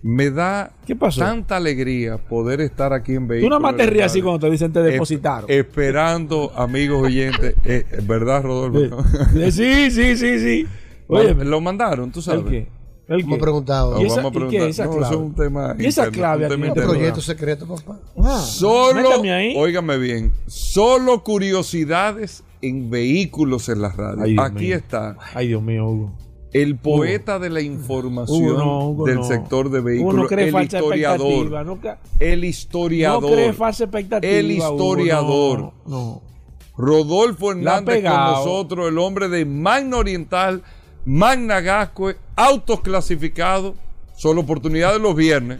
Me da ¿Qué pasó? tanta alegría poder estar aquí en Tú vehículo. nada más te rías así cuando te dicen te depositaron. esperando, amigos oyentes. Eh, ¿Verdad, Rodolfo? Sí, sí, sí, sí. Oye, Oye, lo mandaron, tú sabes. ¿El qué? ¿El qué? preguntado. ¿Y esa- Vamos a y qué preguntar. es esa No, clave? eso es un tema ¿Y esa interno, clave un tema interno. Proyecto secreto, papá. Ah, Solo, óigame bien, solo curiosidades en vehículos en la radio. Ay, Dios Aquí mío. está Ay, Dios mío, Hugo. El poeta de la información Hugo, no, Hugo, del no. sector de vehículos, no cree el falsa historiador, el historiador, cree falsa expectativa. el historiador. Rodolfo Hernández con nosotros, el hombre de Magna Oriental, Magna Gascue, autos clasificados, solo oportunidades los viernes,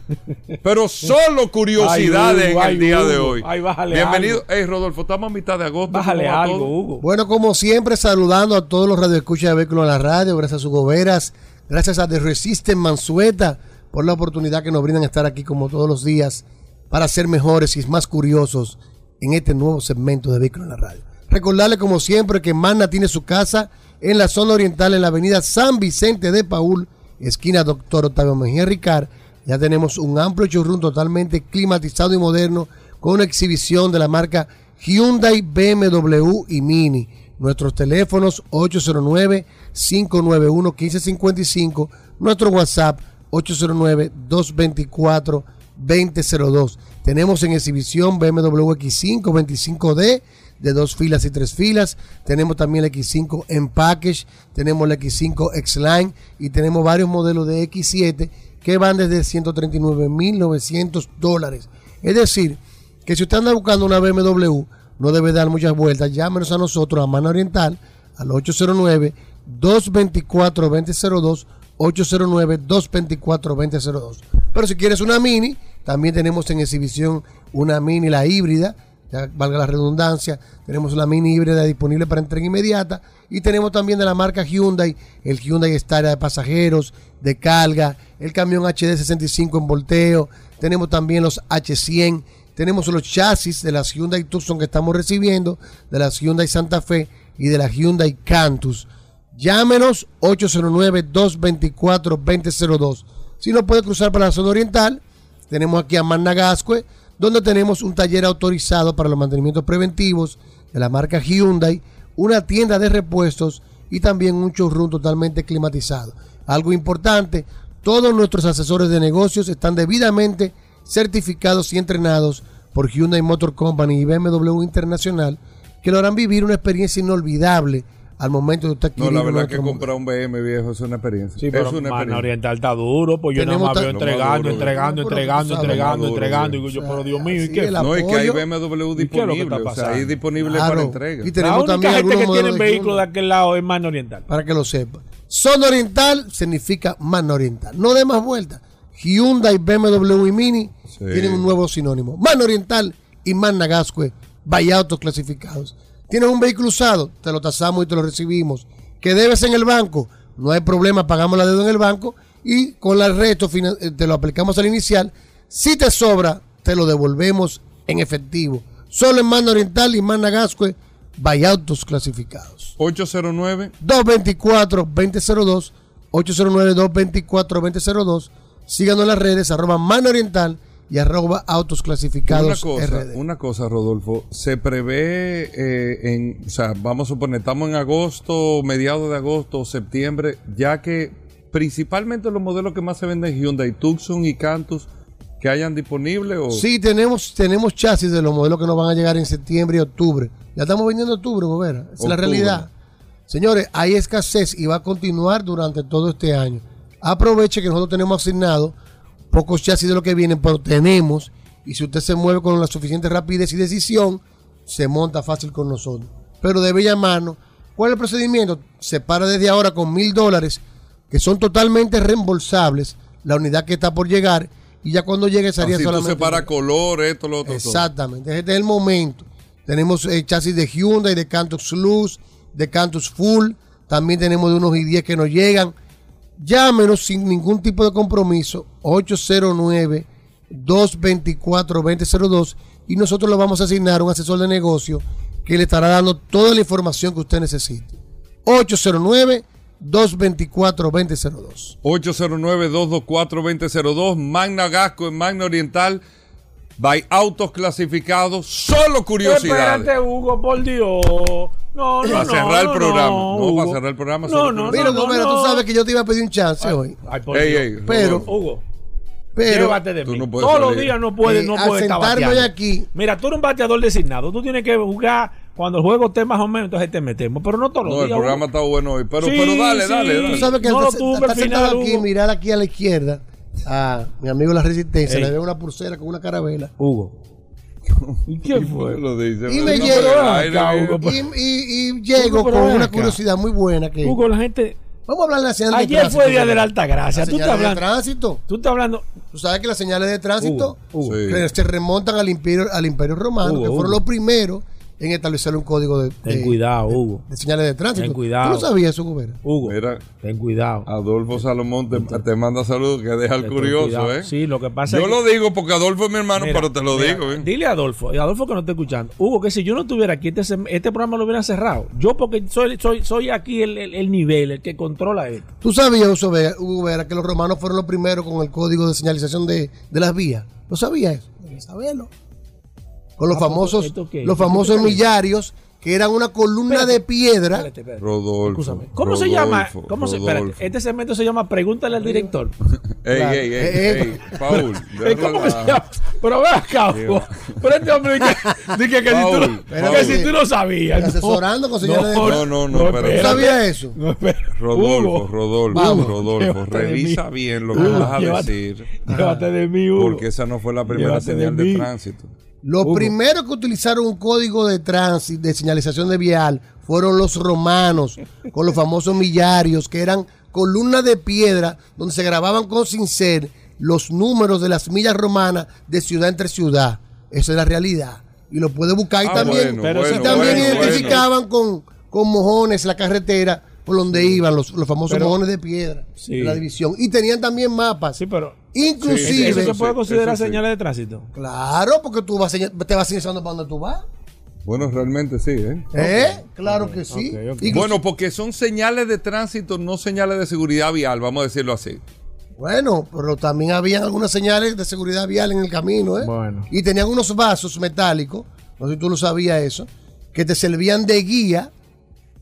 pero solo curiosidades Ay, Hugo, en ay, el día Hugo. de hoy. Ay, bájale Bienvenido. Hey, Rodolfo, estamos a mitad de agosto. Bájale ¿cómo va algo, todo? Hugo. Bueno, como siempre, saludando a todos los radioescuchas de Vehículos en la Radio, gracias a sus goberas, gracias a The Resisten Mansueta por la oportunidad que nos brindan estar aquí como todos los días para ser mejores y más curiosos en este nuevo segmento de Vehículos en la Radio. Recordarle como siempre que Magna tiene su casa en la zona oriental en la avenida San Vicente de Paul, esquina Doctor Octavio Mejía Ricard. Ya tenemos un amplio showroom totalmente climatizado y moderno con una exhibición de la marca Hyundai, BMW y Mini. Nuestros teléfonos 809-591-1555. Nuestro WhatsApp 809-224-2002. Tenemos en exhibición BMW X5 25D de dos filas y tres filas. Tenemos también el X5 en package. Tenemos el X5 X-Line y tenemos varios modelos de X7 que van desde 139.900 dólares. Es decir, que si usted anda buscando una BMW, no debe dar muchas vueltas. Llámenos a nosotros a Mano Oriental al 809-224-2002 809-224-2002. Pero si quieres una mini, también tenemos en exhibición una mini, la híbrida, ya valga la redundancia, tenemos la mini híbrida disponible para entrega inmediata y tenemos también de la marca Hyundai, el Hyundai Staria de pasajeros, de carga, el camión HD65 en volteo, tenemos también los H100, tenemos los chasis de las Hyundai Tucson que estamos recibiendo, de las Hyundai Santa Fe y de la Hyundai Cantus. Llámenos 809-224-2002. Si no puede cruzar para la zona oriental, tenemos aquí a Managascue, donde tenemos un taller autorizado para los mantenimientos preventivos de la marca Hyundai, una tienda de repuestos y también un showroom totalmente climatizado. Algo importante, todos nuestros asesores de negocios están debidamente certificados y entrenados por Hyundai Motor Company y BMW Internacional, que lo harán vivir una experiencia inolvidable al momento de usted No, adquirir la uno verdad que comprar un BM viejo es una experiencia. Sí, es pero una Mano experiencia. Oriental está duro, pues yo nada más veo No, entregando, entregando, entregando, entregando, entregando. Y yo, pero Dios mío, ¿y qué? No, es que hay. BMW ¿Y qué es lo que disponible. O sea, hay disponible Claro. para entrega. Y La tenemos única también gente que tiene vehículos de aquel lado es Mano Oriental. para que lo sepa. Zona oriental significa mano oriental. No dé más vueltas. Hyundai, BMW y Mini Sí. tienen un nuevo sinónimo. Mano oriental y Managascue, vaya autos clasificados. Tienes un vehículo usado, te lo tasamos y te lo recibimos. Que debes en el banco, no hay problema, pagamos la deuda en el banco y con el resto eh, te lo aplicamos al inicial. Si te sobra, te lo devolvemos en efectivo. Solo en Mano Oriental y Managascue, vaya autos clasificados. 809 224-2002, 809-224-2002. Síganos en las redes, arroba Mano Oriental y arroba Autos Una Clasificados cosa, RD. una cosa, Rodolfo, se prevé eh, en, o sea, vamos a suponer, estamos en agosto, mediados de agosto, septiembre, ya que principalmente los modelos que más se venden Hyundai Tucson y Cantus que hayan disponible o Sí, tenemos, tenemos chasis de los modelos que nos van a llegar en septiembre y octubre. Ya estamos vendiendo octubre, Gobera. Es la realidad. Señores, hay escasez y va a continuar durante todo este año. Aproveche que nosotros tenemos asignado pocos chasis de lo que vienen, pero tenemos. Y si usted se mueve con la suficiente rapidez y decisión, se monta fácil con nosotros. Pero debe llamarnos. ¿Cuál es el procedimiento? Se para desde ahora con mil dólares, que son totalmente reembolsables, la unidad que está por llegar. Y ya cuando llegue así tú solamente. separas color, esto, lo otro. Exactamente, este es el momento. Tenemos eh, chasis de Hyundai, de Cantus Luz, de Cantus Full. También tenemos de unos i10 que nos llegan. Llámenos sin ningún tipo de compromiso. 809-224-2002. Y nosotros le vamos a asignar un asesor de negocio que le estará dando toda la información que usted necesite. 809-224-2002. 809-224-2002, Magna Gasco en Magna Oriental, by autos clasificados, solo curiosidades. Espérate, Hugo, por Dios. No, no, Para no, cerrar el no, programa. no, para cerrar el programa. No, no. Mira, Gomera, no. tú sabes que yo te iba a pedir un chance hoy. Ay, por Ey, Dios. ey, Pero- Hugo, Pero llévate de tú mí. no Todos los días no puedes, Eh, no puedes estar bateando. hoy aquí- Mira, tú eres un bateador designado. Tú tienes que jugar cuando el juego esté más o menos, entonces te metemos. Pero no todos los No, el días. programa Hugo. está bueno hoy. Pero, Sí, pero dale, sí. dale, Tú dale. sabes que No él lo tuve está al final, sentado aquí, mirar aquí a la izquierda a mi amigo la Resistencia, Ey. le veo una pulsera con una carabela. Hugo. ¿Y qué fue? Lo dice, Y me no pues. Y, y- y llego con una acá. curiosidad muy buena que... Hugo, la gente. Vamos a hablar de de Ayer tránsito. fue día de la alta gracia. Tú estás señales de hablando. tránsito. Tú estás hablando. Tú sabes que las señales de tránsito Hugo, Hugo. Sí. que se remontan al imperio, al imperio romano, Hugo, que fueron Hugo. los primeros en establecer un código de, Ten de- cuidado, Hugo. de señales de tránsito. Ten cuidado. ¿Tú no sabías eso, Gobera? Hugo. Mira, Ten cuidado. Adolfo Salomón te, te manda saludos que deja al Ten curioso, cuidado. ¿eh? Sí, lo que pasa Yo es que- lo digo porque Adolfo es mi hermano, Mira, pero te lo mira, digo, ¿eh? Dile a Adolfo, y Adolfo que no está escuchando. Hugo, que si yo no estuviera aquí, este, este programa lo hubieran cerrado. Yo, porque soy, soy, soy aquí el, el- el nivel, el que controla esto. ¿Tú sabías, Hugo Vera, Hugo Vera, que los romanos fueron los primeros con el código de señalización de, de las vías? ¿Lo sabías eso? Debes saberlo. Con los Ah, famosos, ¿esto qué? los ¿Esto famosos millarios, que eran una columna Espérate, de piedra. Espérate, espérate. Rodolfo. Escúchame. ¿Cómo se Rodolfo, llama? ¿Cómo se, este segmento se llama Pregúntale al director. Ey, Claro. ey, ey, Eh, ey, Paul. Eh, ¿Cómo que se llama? Pero ve acá. Pero este hombre dice que, que, si, tú, Paul, no- que Paul. si tú no sabías. no. Asesorando con señales de No, no, no, pero- ¿Tú sabías eso? No. Rodolfo, Hugo, Rodolfo, Vamos. Rodolfo, revisa bien lo que Hugo, vas a llévate- decir, Llévate de mí, Hugo. porque esa no fue la primera señal de, tránsito. Los Hugo. primeros que utilizaron un código de tránsito, de señalización de vial, fueron los romanos, con los famosos millarios, que eran columnas de piedra donde se grababan con cincel los números de las millas romanas de ciudad entre ciudad. Esa es la realidad. Y lo puede buscar y Ah, también, bueno, Pero y bueno, también bueno, identificaban con, con mojones la carretera por donde iban los, los famosos Pero- mojones de piedra Sí. de la división. Y tenían también mapas. Sí, pero Inclusive. ¿Eso se puede considerar señales de tránsito? Claro, porque tú vas te vas señalando para donde tú vas. Bueno, realmente sí, ¿eh? ¿Eh? Claro que sí. Bueno, porque son señales de tránsito, no señales de seguridad vial, vamos a decirlo así. Bueno, pero también habían algunas señales de seguridad vial en el camino, ¿eh? Bueno. Y tenían unos vasos metálicos, no sé si tú lo sabías eso, que te servían de guía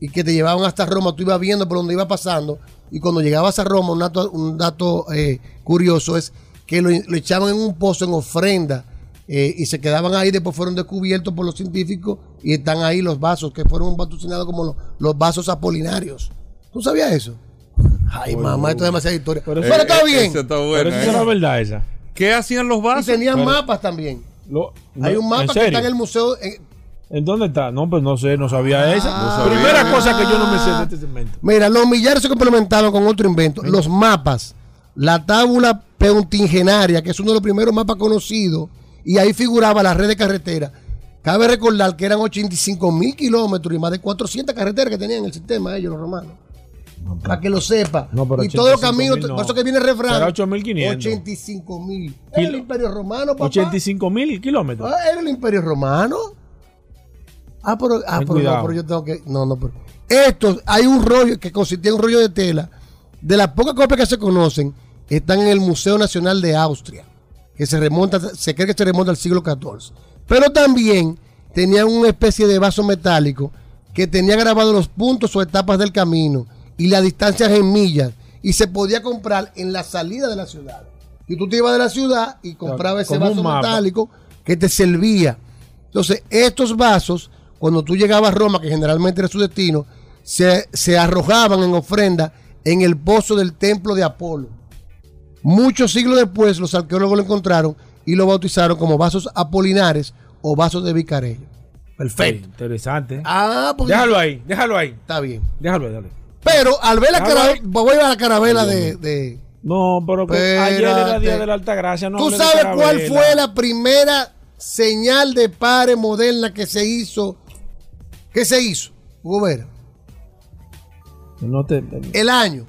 y que te llevaban hasta Roma. Tú ibas viendo por donde iba pasando. Y cuando llegabas a Roma, un dato, un dato eh, curioso es que lo, lo echaban en un pozo en ofrenda eh, y se quedaban ahí. Después fueron descubiertos por los científicos y están ahí los vasos que fueron patrocinados como los, los vasos apolinarios. ¿Tú sabías eso? Ay, mamá, esto es demasiada historia. Pero, Pero está bien. está Pero buena, eso ¿eh? será verdad esa. ¿Qué hacían los Y vasos? tenían Pero- mapas también. Lo- Hay un mapa ¿en que está en el museo. En- ¿En dónde está? No, pues no sé, no sabía esa. No sabía. Primera cosa que yo no me sé de este segmento. Mira, los millares se complementaron con otro invento. Los mapas, la tábula peutingenaria, que es uno de los primeros mapas conocidos, y ahí figuraba la red de carretera. Cabe recordar que eran 85 mil kilómetros y más de 400 carreteras que tenían en el sistema ellos, los romanos. Para que lo sepa. No, pero y todos los 85.000 caminos, no. por eso que viene el refrán. Era 8.500. 85 mil. Era el imperio romano, papá. 85 mil kilómetros. Ah, era el imperio romano. Ah, pero, ah, pero no, pero yo tengo que. No, no, pero. Esto, hay un rollo que consistía en un rollo de tela. De las pocas copias que se conocen, están en el Museo Nacional de Austria. Que se remonta, se cree que se remonta al siglo XIV. Pero también tenían una especie de vaso metálico que tenía grabados los puntos o etapas del camino y las distancias en millas. Y se podía comprar en la salida de la ciudad. Y tú te ibas de la ciudad y comprabas ese vaso metálico que te servía. Entonces, estos vasos, cuando tú llegabas a Roma, que generalmente era su destino, se, se arrojaban en ofrenda en el pozo del templo de Apolo. Muchos siglos después, los arqueólogos lo encontraron y lo bautizaron como vasos apolinares o vasos de Vicarello. Sí, Perfecto. interesante. Ah, porque Déjalo ahí, déjalo ahí. está bien. Déjalo ahí, dale. Pero al ver la carabela, voy a la carabela de, de- No, pero que ayer era día de la Altagracia. No ¿Tú sabes cuál fue la primera señal de pare moderna que se hizo? ¿Qué se hizo? Hugo Vera? No te, El año.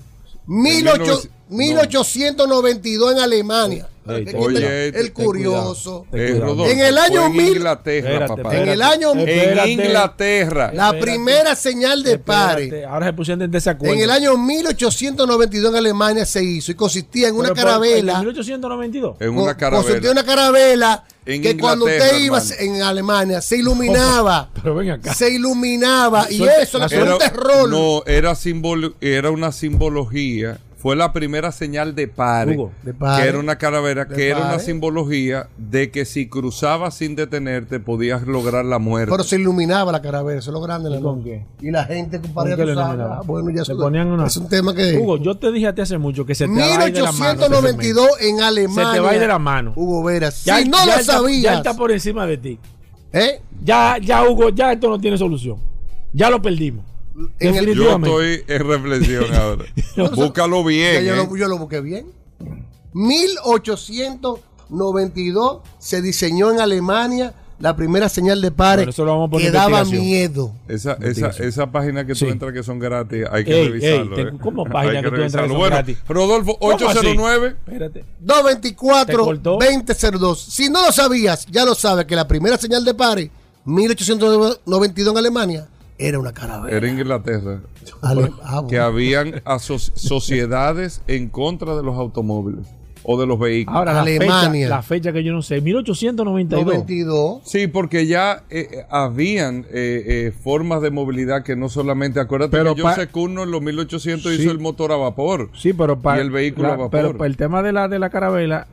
18 1892 en Alemania. Oye, el curioso. Eh. Rodolfo, En el año fue en mil- Inglaterra, Espérate, papá. En el año Espérate. En Inglaterra. la Espérate. primera señal de pare Espérate, Ahora se pusieron en desacuerdo. en el año 1892 en Alemania se hizo y consistía en una Pero carabela. En 1892. En una carabela. consistía en una carabela En que cuando usted Inglaterra, iba hermano. en Alemania se iluminaba. Pero ven acá. se iluminaba y eso Era- un terror. No, era, simbolo- era una simbología. Fue la primera señal de pare. Hugo, de pare. Que era una calavera, que era una simbología de que si cruzabas sin detenerte podías lograr la muerte. Pero se iluminaba la carabela, eso es lo grande. ¿Y la con qué? Y la gente ¿Con compadre, ah, bueno, ya eso ponían una- es un tema que Hugo, yo te dije a ti hace mucho que se te va a ir de la mano. 1892 en. Alemania. Se te va a ir de la mano. Hugo Veras. Ya- si no ya lo está- Ya sabías. está por encima de ti. ¿eh? Ya, ya, Hugo, ya esto no tiene solución. Ya lo perdimos. En el- Yo estoy en reflexión ahora. Búscalo bien. yo, ¿eh? lo, yo lo busqué bien. 1892 se diseñó en Alemania la primera señal de pare Bueno, eso lo vamos a poner que en daba investigación. miedo. Esa, esa, esa página que tú Sí. entras que son gratis, hay que Ey, revisarlo. ey, ¿eh? te- ¿cómo página Hay que tú entras que son Bueno, gratis? Rodolfo, ¿Cómo así? 809. Espérate. Te 224 cortó. 2002. Si no lo sabías, ya lo sabes que la primera señal de pare, 1892 en Alemania, era una carabela. Era Inglaterra. Ale- ah, Que habían sociedades en contra de los automóviles o de los vehículos. Ahora, la Alemania. fecha, la fecha que yo no sé, 1892. 92. Sí, porque ya eh, eh, habían eh, eh, formas de movilidad que no solamente, acuérdate Pero que Joseph Cuno en los 1800 Sí. hizo el motor a vapor. Sí, pero para Y el vehículo a vapor. Pero el tema de la de la carabela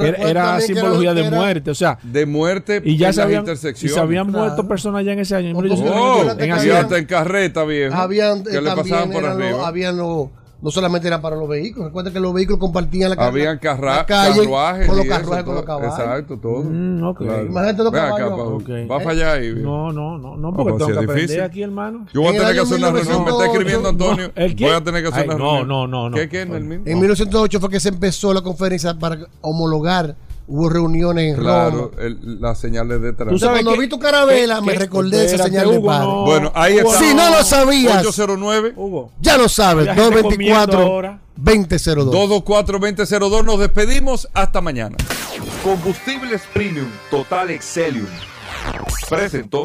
era, era simbología era- de muerte, o sea, De muerte y ya en se las habían, y se habían Claro. muerto personas ya en ese año. en Porque 1892, Oh, Acuérdate en hasta en carreta, viejo. Habían, que eh, le pasaban también por arriba. habían los, no solamente era para los vehículos. Recuerda que los vehículos compartían la, Habían carra- la calle carruajes. con los carruajes, con los caballos. Exacto, todo. Mm, ok. Imagínate los acá, caballos. Pau. Ok. Va a fallar ahí. No, no, no, no, Ah, porque pues, tengo que es aprender difícil. aquí, hermano. Yo voy a En el tener que hacer una reunión. Me está 1908, escribiendo Antonio. ¿El? Voy a tener que hacer una no, reunión. no, no, no. ¿Qué, qué? Nelmin? En 1908 fue que se empezó la conferencia para homologar. Hubo reuniones en Claro, el- las señales de Entonces, tránsito. cuando vi tu carabela, ¿Qué- me recordé de esa señal de padre. no. Bueno, ahí Hugo, está. Si no lo sabías, 809 Hugo. ya lo sabes. La gente comiendo 224 ahora. 2002. 224-2002. Nos despedimos. Hasta mañana. Combustibles Premium Total Excelium. Presentó.